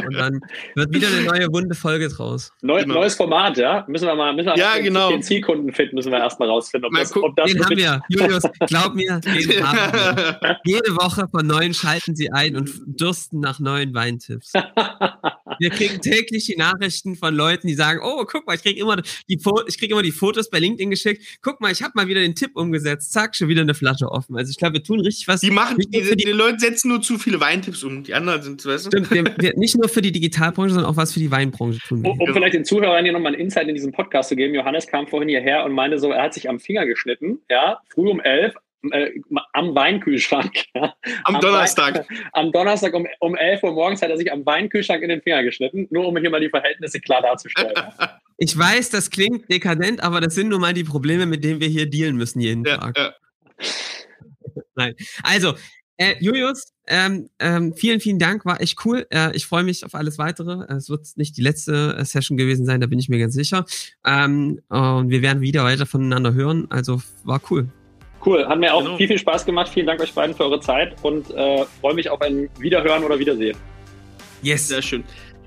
und dann wird wieder eine neue bunte Folge draus. Neu, genau. Neues Format, ja? Müssen wir mal, müssen wir ja, den, genau. den Zielkunden fit, müssen wir erstmal rausfinden, ob mal das, ob das Den haben wir, Julius, glaub mir, den haben wir. Jede Woche von neuen schalten sie ein und dürsten nach neuen Weintipps. wir kriegen täglich die Nachrichten von Leuten, die sagen, oh, guck mal, ich kriege immer die ich krieg immer die Fotos bei LinkedIn geschickt. Guck mal, ich habe mal wieder den Tipp umgesetzt. Zack, schon wieder eine Flasche offen. Also ich glaube, wir tun richtig was. Die machen, die, die, die, Leute setzen nur zu viele Weintipps um. Die anderen sind, weißt du? Stimmt, wir, wir, nicht nur für die Digitalbranche, sondern auch was für die Weinbranche tun. Um, um vielleicht den Zuhörern hier nochmal einen Insight in diesem Podcast zu geben. Johannes kam vorhin hierher und meinte so, er hat sich am Finger geschnitten, ja, früh um elf, äh, am Weinkühlschrank. Ja. Am, am, Donnerstag. Wein, am Donnerstag um, um 11 Uhr morgens hat er sich am Weinkühlschrank in den Finger geschnitten, nur um hier mal die Verhältnisse klar darzustellen. Ich weiß, das klingt dekadent, aber das sind nun mal die Probleme, mit denen wir hier dealen müssen jeden ja, Tag. Ja. Nein. Also, äh, Julius, ähm, ähm, vielen, vielen Dank, war echt cool. Äh, ich freue mich auf alles weitere. Es wird nicht die letzte äh, Session gewesen sein, da bin ich mir ganz sicher. Ähm, und wir werden wieder weiter voneinander hören. Also war cool. Cool, hat mir auch genau. viel, viel Spaß gemacht. Vielen Dank euch beiden für eure Zeit und äh, freue mich auf ein Wiederhören oder Wiedersehen. Yes. Sehr schön.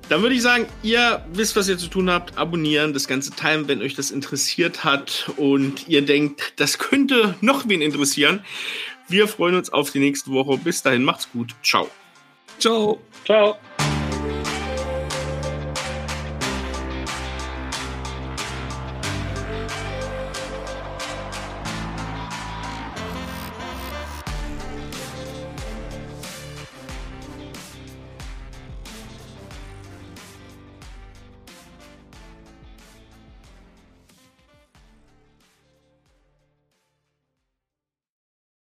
Dann würde ich sagen, ihr wisst, was ihr zu tun habt. Abonnieren, das Ganze teilen, wenn euch das interessiert hat und ihr denkt, das könnte noch wen interessieren. Wir freuen uns auf die nächste Woche. Bis dahin, macht's gut. Ciao. Ciao. Ciao.